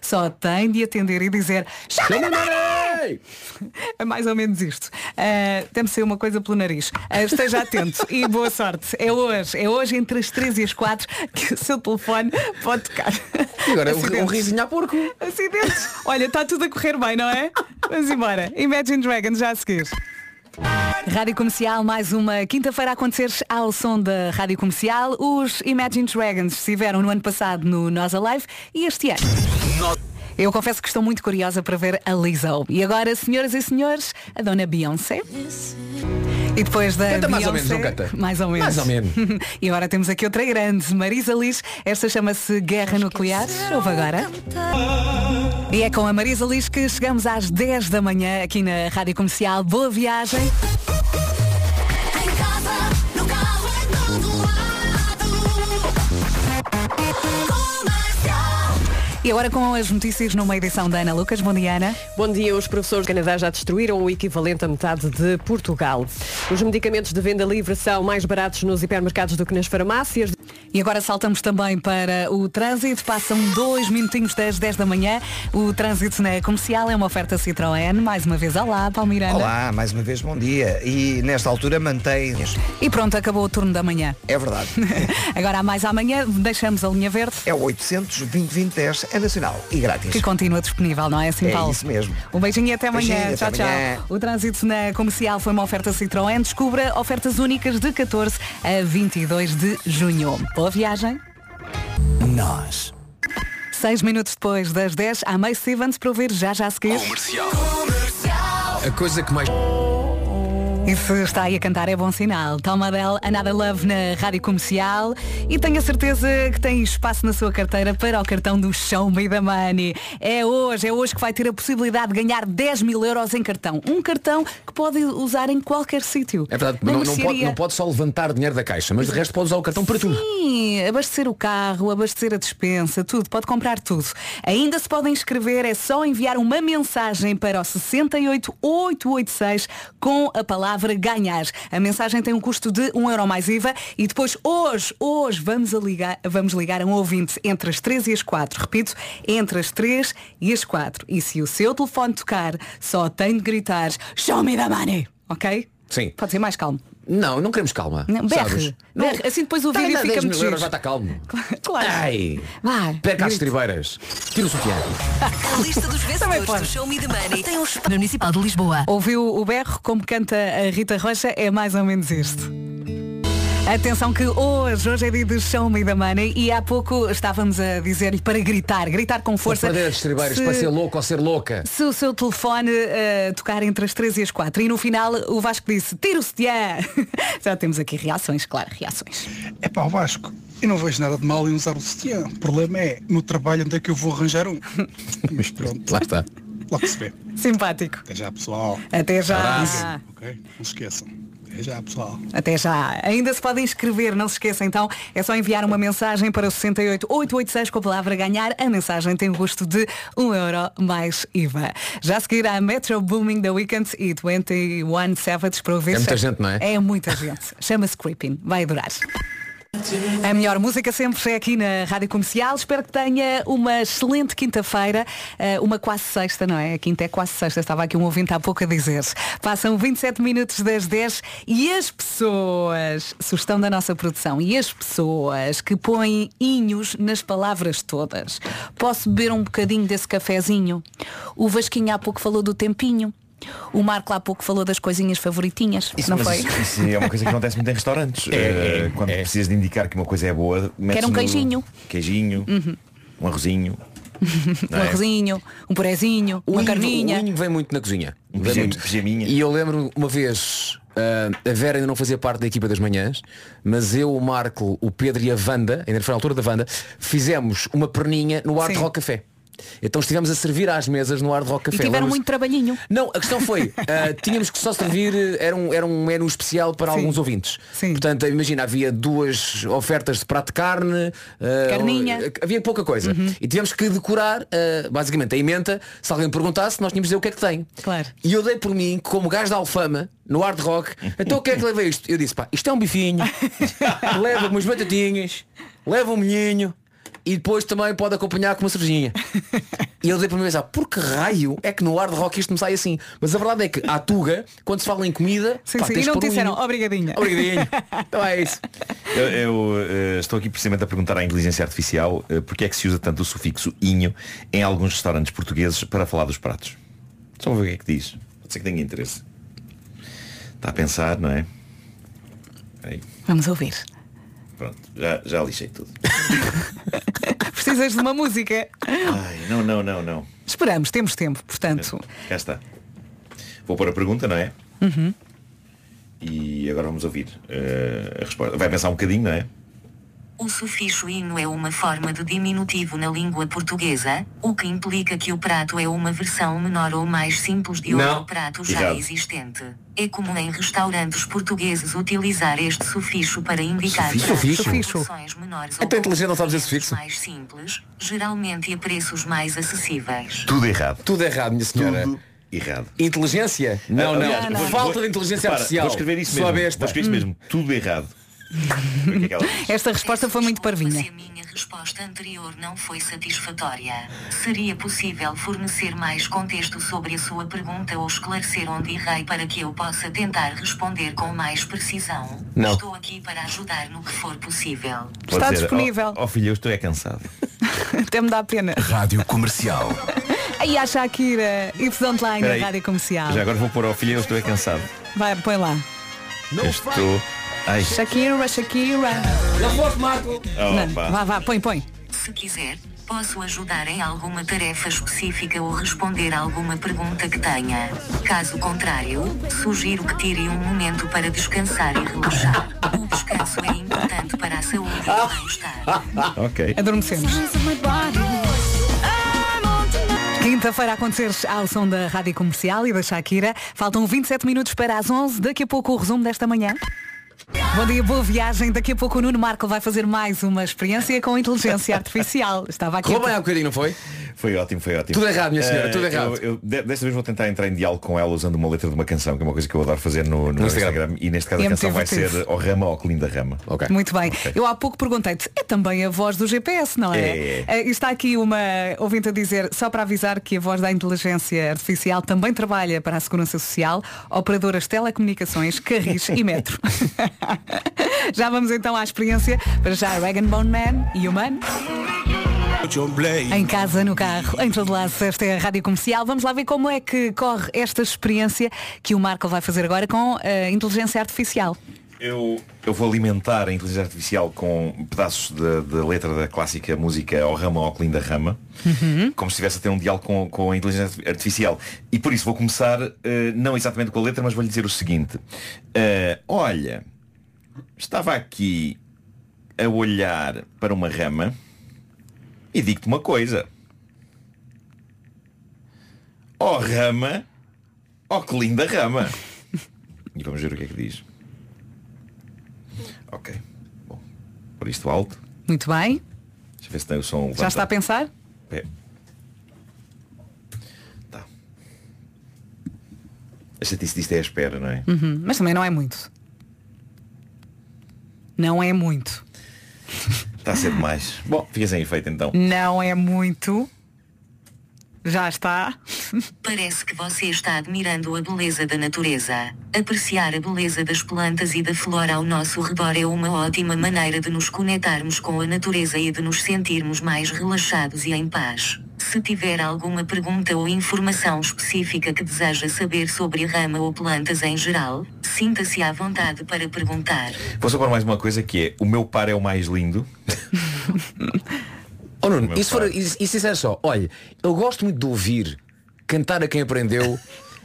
só tem de atender e dizer money! É mais ou menos isto. Uh, tem de ser uma coisa pelo nariz. Uh, esteja atento e boa sorte. É hoje, é hoje entre as 3 e as 4 que o seu telefone pode tocar. E agora um, Acidentes. um risinho a porco. Acidentes. Olha, está tudo a correr bem, não é? Vamos embora. Imagine Dragons já a seguir. Rádio Comercial, mais uma quinta-feira a acontecer ao som da Rádio Comercial. Os Imagine Dragons estiveram no ano passado no Nós Alive e este ano. Eu confesso que estou muito curiosa para ver a Lizzo. E agora, senhoras e senhores, a dona Beyoncé. E depois da Canta mais ou Beyoncé- menos, não canta? Mais ou menos. Mais ou menos. [LAUGHS] e agora temos aqui outra grande, Marisa Liz. Esta chama-se Guerra Nuclear. Ouve agora. E é com a Marisa Liz que chegamos às 10 da manhã aqui na Rádio Comercial. Boa viagem. E agora com as notícias numa edição da Ana Lucas. Bom dia, Ana. Bom dia. Os professores do Canadá já destruíram o equivalente a metade de Portugal. Os medicamentos de venda livre são mais baratos nos hipermercados do que nas farmácias. E agora saltamos também para o trânsito. Passam dois minutinhos das 10 da manhã. O trânsito na comercial é uma oferta Citroën. Mais uma vez, olá, Paulo Miranda. Olá, mais uma vez bom dia. E nesta altura mantém. E pronto, acabou o turno da manhã. É verdade. [LAUGHS] Agora há mais amanhã, deixamos a linha verde. É o 800 2010 é nacional e grátis. Que continua disponível, não é assim, É Paulo? isso mesmo. Um beijinho e até amanhã. Beijinho, tchau, até tchau. amanhã. O trânsito na comercial foi uma oferta Citroën. Descubra ofertas únicas de 14 a 22 de junho. Boa viagem. Nós. Seis minutos depois das 10, há May Stevens para ouvir já já a seguir. A coisa que mais. E se está aí a cantar é bom sinal. Tom Adele, Another Love na Rádio Comercial e tenho a certeza que tem espaço na sua carteira para o cartão do Show Me the Money. É hoje, é hoje que vai ter a possibilidade de ganhar 10 mil euros em cartão. Um cartão que pode usar em qualquer sítio. É verdade, não, não, pode, não pode só levantar dinheiro da caixa, mas de resto pode usar o cartão para tudo. Sim, abastecer o carro, abastecer a despensa, tudo, pode comprar tudo. Ainda se podem inscrever, é só enviar uma mensagem para o 68886 com a palavra ganhar. A mensagem tem um custo de 1 euro mais IVA e depois hoje, hoje vamos, ligar, vamos ligar a um ouvinte entre as 3 e as 4. Repito, entre as 3 e as 4. E se o seu telefone tocar, só tem de gritar Show me the money, ok? Sim. Pode ser mais calmo. Não, não queremos calma. Não, berre, sabes? berre. Assim depois o Tá, vídeo fica 10 muito giro. vai estar calmo. [LAUGHS] Claro. Ai, Vai. perca as estribeiras. Tira o sutiã. [LAUGHS] A lista dos vencedores do Show Me the Money tem um espaço municipal de Lisboa. Ouviu o berro como canta a Rita Rocha? É mais ou menos este. Atenção que hoje, hoje é dia de Show Me the Money e há pouco estávamos a dizer-lhe para gritar, gritar com força. perder estribeiras Se- para ser louco ou ser louca. Se o seu telefone eh, tocar entre as 3 e as 4 e no final o Vasco disse, tira o sutiã. [LAUGHS] Já temos aqui reações, claro, reações. É pá, o Vasco, eu não vejo nada de mal em usar o sutiã. O problema é no trabalho onde é que eu vou arranjar um. [LAUGHS] Mas pronto. Lá está. Logo se vê. Simpático. Até já, pessoal. Até já. Ok? Não se esqueçam. Até já, pessoal. Até já. Ainda se podem inscrever, não se esqueça então. É só enviar uma mensagem para o 68886 com a palavra ganhar. A mensagem tem o custo de 1 euro mais IVA. Já a seguir a Metro Booming da Weekend e 21 Savage para ouvir. É muita gente, não é? É muita gente. Chama-se Creeping. Vai adorar. A melhor música sempre é aqui na Rádio Comercial. Espero que tenha uma excelente quinta-feira, eh, uma quase sexta, não é? A quinta é quase sexta, estava aqui um ouvinte há pouco a dizer. Passam 27 minutos das 10 e as pessoas, sugestão da nossa produção, e as pessoas que põem inhos nas palavras todas. Posso beber um bocadinho desse cafezinho? O Vasquinho há pouco falou do tempinho. O Marco há pouco falou das coisinhas favoritinhas. não mas foi? Isso, isso é uma coisa que acontece muito em restaurantes. É, [LAUGHS] é, Eh, quando precisas de indicar que uma coisa é boa, metes um queijinho. Queijinho, Uhum. um arrozinho. [LAUGHS] um é? arrozinho, um purezinho, uma inho- carninha. O inho vem muito na cozinha. Um Vem pijam- muito. pijaminha. E eu lembro uma vez, ah, a Vera ainda não fazia parte da equipa das manhãs, mas eu, o Marco, o Pedro e a Wanda, ainda foi na altura da Wanda, fizemos uma perninha no Sim. Rock Café. Então estivemos a servir às mesas no Hard Rock E Café. tiveram Lembras- muito trabalhinho. Não, a questão foi, ah, [LAUGHS] tínhamos que só servir, eh, era um, era um menu especial para alguns ouvintes. Portanto, imagina, havia duas ofertas de prato de carne, ah, Carninha. havia pouca coisa. Uhum. E tivemos que decorar, ah, basicamente, a emenda, se alguém perguntasse, nós tínhamos de dizer o que é que tem. Claro. E eu dei por mim, como gajo da Alfama, no Hard Rock, então o que é que leva isto? Eu disse, pá, isto é um bifinho, [LAUGHS] leva umas batatinhas, leva um molhinho e depois também pode acompanhar com uma cervejinha. [LAUGHS] E eu dei para mim pensar, por que raio é que no Hard Rock isto me sai assim? Mas a verdade é que a Tuga, quando se fala em comida, Sim, pá, sim. tens E não de te um disseram vinho. obrigadinha. Obrigadinho. [LAUGHS] Então é isso. Eu, eu, eh, estou aqui precisamente a perguntar à inteligência artificial eh, porque é que se usa tanto o sufixo inho em alguns restaurantes portugueses para falar dos pratos. Só ver o que é que diz. Pode ser que tenha interesse. Está a pensar, não é? Aí, Vamos ouvir. Pronto, já, já lixei tudo. [LAUGHS] Precisas de uma música? Ai, não, não, não, não. Esperamos, temos tempo, portanto. Cá está. Vou pôr a pergunta, não é? Uhum. E agora vamos ouvir eh, a resposta. Vai pensar um bocadinho, não é? O sufixo ino é uma forma de diminutivo na língua portuguesa, o que implica que o prato é uma versão menor ou mais simples de outro Não. prato já Errado. existente. É comum em restaurantes portugueses utilizar este sufixo para indicar Sufixo? pratos Sufixo? com versões menores ou Até inteligente não sabe dizer sufixo. mais simples, geralmente a preços mais acessíveis. Tudo errado. Tudo errado, minha senhora. Tudo errado. Inteligência? Não, não. Aliás, vou- Falta vou- de inteligência repara, artificial. Vou escrever isso Sua mesmo. besta. Vou escrever isso mesmo. Tudo errado. É. Esta resposta foi muito parvinha. A resposta anterior não foi satisfatória. Seria possível fornecer mais contexto sobre a sua pergunta ou esclarecer onde errei para que eu possa tentar responder com mais precisão? Não. Estou aqui para ajudar no que for possível. Vou Está dizer, disponível. Ó oh, filho, eu estou é cansado. [LAUGHS] Até me dá pena. Rádio Comercial. Aí a Shakira, na Espera aí. rádio comercial. Já agora vou pôr ao filho, eu estou é cansado. Vai, põe lá. Estou. Ai. Shakira, Shakira. Não foste, Marco. Não, vá, vá, põe, põe. Se quiser, posso ajudar em alguma tarefa específica ou responder alguma pergunta que tenha. Caso contrário, sugiro que tire um momento para descansar e relaxar. O descanso é importante para a saúde e o bem-estar. Ok. Adormecemos. Quinta-feira a acontecer ao som da Rádio Comercial e da Shakira. Faltam 27 minutos para as 11. Daqui a pouco o resumo desta manhã. Bom dia, boa viagem. Daqui a pouco o Nuno Marco vai fazer mais uma experiência com inteligência artificial. Estava aqui. Correu bem há bocadinho, não foi? Foi ótimo, foi ótimo. Tudo errado, minha senhora, Eh, tudo errado. Eu, eu de- desta vez vou tentar entrar em diálogo com ela usando uma letra de uma canção, que é uma coisa que eu adoro fazer no, no No Instagram. Instagram. E neste caso E a é canção vai ser O Rama ou Que Linda Rama. Ok. Muito bem. Eu há pouco perguntei-te, é também a voz do GPS, não é? É. Eh, Está aqui uma ouvinte a dizer, só para avisar que a voz da inteligência artificial também trabalha para a Segurança Social, operadoras de telecomunicações, carris e metro. [LAUGHS] [LAUGHS] já vamos então à experiência para já Dragon Bone Man e Human. Em casa, no carro, em todo lado, esta é a Rádio Comercial. Vamos lá ver como é que corre esta experiência que o Marco vai fazer agora com a inteligência artificial. Eu, eu vou alimentar a inteligência artificial com pedaços da da letra da clássica música Ao Rama ou Que Linda Rama, como se estivesse a ter um diálogo com, com a inteligência artificial. E por isso vou começar, eh, não exatamente com a letra, mas vou-lhe dizer o seguinte. Eh, olha, estava aqui a olhar para uma rama e digo-te uma coisa. Ó rama, ó que linda rama. [LAUGHS] E vamos ver o que é que diz. Ok. Bom, por isto alto. Muito bem. Deixa eu ver se tem o som Já levantado. está a pensar? É. Tá. A chatice disto é a espera, não é? Uhum, Mas também não é muito. Não é muito. [LAUGHS] Está a ser demais. Bom, fica sem efeito então. Não é muito. Já está. Parece que você está admirando a beleza da natureza. Apreciar a beleza das plantas e da flora ao nosso redor é uma ótima maneira de nos conectarmos com a natureza e de nos sentirmos mais relaxados e em paz. Se tiver alguma pergunta ou informação específica que deseja saber sobre a rama ou plantas em geral, sinta-se à vontade para perguntar. Vou só pôr mais uma coisa que é o meu par é o mais lindo. [LAUGHS] Oh Nuno, e se, for, e, e se só, olha, eu gosto muito de ouvir cantar a quem aprendeu.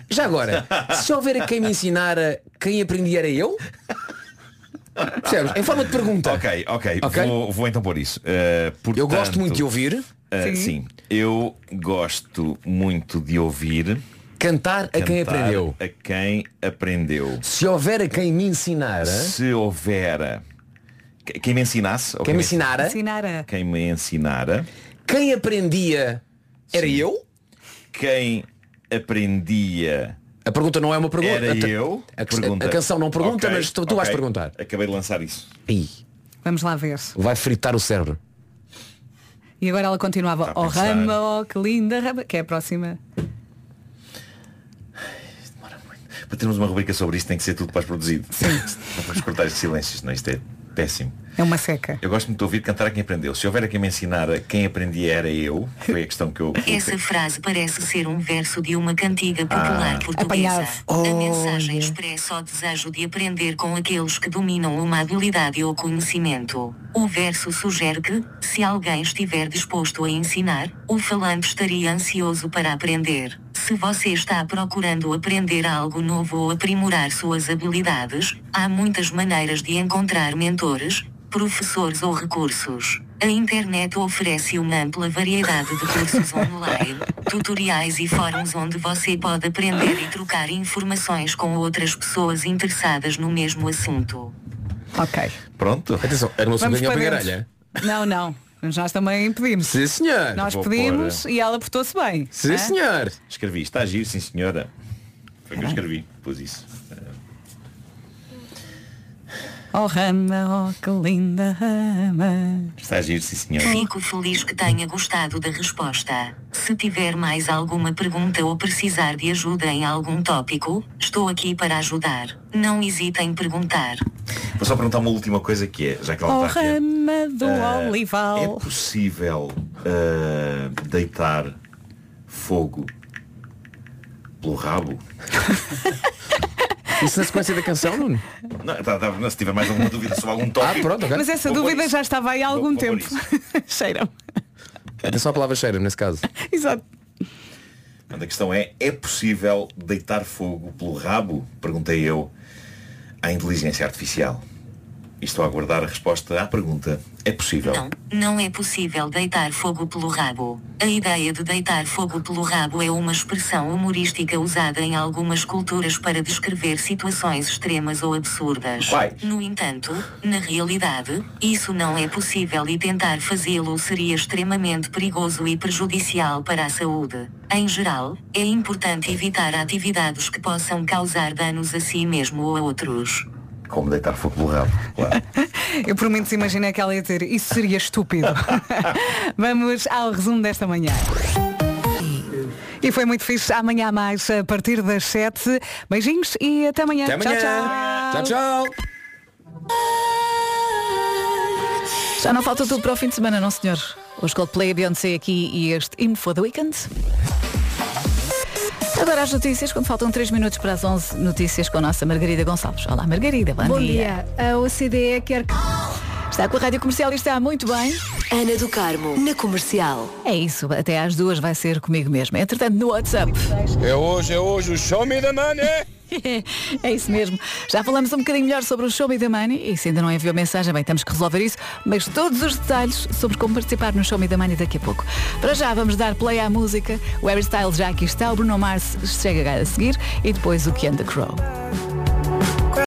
Já agora, se houver a quem me ensinara, quem aprendi era eu? Percebes? Em forma de pergunta. Ok, ok. Ok? Vou, vou então pôr isso. Uh, Eu gosto portanto, muito de ouvir. uh, Sim. sim. Eu gosto muito de ouvir. Cantar a quem cantar aprendeu. A quem aprendeu. Se houver a quem me ensinara. Se houver. Que- Quem me ensinasse. ou Quem me ensinara. Ensinara. Quem me ensinara. Quem aprendia era eu? Quem aprendia. A pergunta não é uma pergunta. Era A- eu. A, a- Pergunta. a canção não pergunta, Ok, mas tu, tu vais ok. perguntar. Acabei de lançar isso. Ih, Vamos lá ver. vai fritar o cérebro. E agora ela continuava. A Oh rama, oh que linda rama. Que é a próxima. Para termos uma rubrica sobre isto tem que ser tudo pós-produzido. Sim. Não podemos cortar estes silêncios, não, isto é péssimo. É uma seca. Eu gosto muito de ouvir cantar a quem aprendeu. Se houver a quem me ensinar a quem aprendia era eu, foi a questão que eu. Essa frase parece ser um verso de uma cantiga popular Ah. portuguesa. Apanhado. A mensagem expressa o desejo de aprender com aqueles que dominam uma habilidade ou conhecimento. O verso sugere que, se alguém estiver disposto a ensinar, o falante estaria ansioso para aprender. Se você está procurando aprender algo novo ou aprimorar suas habilidades, há muitas maneiras de encontrar mentores, professores ou recursos. A internet oferece uma ampla variedade de cursos online, [LAUGHS] tutoriais e fóruns onde você pode aprender e trocar informações com outras pessoas interessadas no mesmo assunto. Ok. Pronto. Atenção, era uma dentro. grelha. Não, não. Nós também pedimos. Sim, senhor. Nós Vou pedimos pôr, e ela portou-se bem. Sim, Hã? senhor. Escrevi, está a giro, sim senhora. Foi o que eu escrevi, pus isso. Oh rama, oh que linda rama. Está a giro, sim senhora. Fico feliz que tenha gostado da resposta. Se tiver mais alguma pergunta ou precisar de ajuda em algum tópico, estou aqui para ajudar. Não hesite em perguntar. Vou só perguntar uma última coisa que é, já que ela Oh está aqui. rama do É olival. possível ah, deitar fogo pelo rabo? [LAUGHS] Isso na sequência da canção, Nuno? Não, tá- tá- se tiver mais alguma dúvida sobre algum tópico. Ah, pronto, ok. Mas essa Vou dúvida já estava aí há algum Vou- tempo. [LAUGHS] Cheiram. Atenção à palavra cheira, nesse caso. Exato. A questão é, é possível deitar fogo pelo rabo? Perguntei eu à inteligência artificial. E estou a aguardar a resposta à pergunta. É possível? Não, não é possível deitar fogo pelo rabo. A ideia de deitar fogo pelo rabo é uma expressão humorística usada em algumas culturas para descrever situações extremas ou absurdas. Quais? No entanto, na realidade, isso não é possível e tentar fazê-lo seria extremamente perigoso e prejudicial para a saúde. Em geral, é importante evitar atividades que possam causar danos a si mesmo ou a outros. Como deitar fogo pelo rabo, claro. [LAUGHS] Eu por menos imaginei que ela ia dizer isso seria estúpido. [LAUGHS] Vamos ao resumo desta manhã. E foi muito fixe. Amanhã mais a partir das 7. Beijinhos e até amanhã. Até amanhã. Tchau, tchau. Tchau, tchau. Já não falta tudo para o fim de semana, não senhor? Os Coldplay, a Beyoncé aqui e este In for the Weekend. Agora as notícias, quando faltam 3 minutos para as 11 notícias com a nossa Margarida Gonçalves. Olá Margarida, bom, Bom dia. A OCDE quer Está com a Rádio Comercial e está muito bem. Ana do Carmo, na comercial. É isso, até às duas vai ser comigo mesmo. Entretanto, no WhatsApp. É hoje, é hoje o Show Me the Money. É isso mesmo. Já falamos um bocadinho melhor sobre o Show Me the Money e se ainda não enviou mensagem, bem, temos que resolver isso, mas todos os detalhes sobre como participar no Show Me the Money daqui a pouco. Para já vamos dar play à música. O Harry Styles já aqui está, o Bruno Mars chega a seguir e depois o Ken the Crow.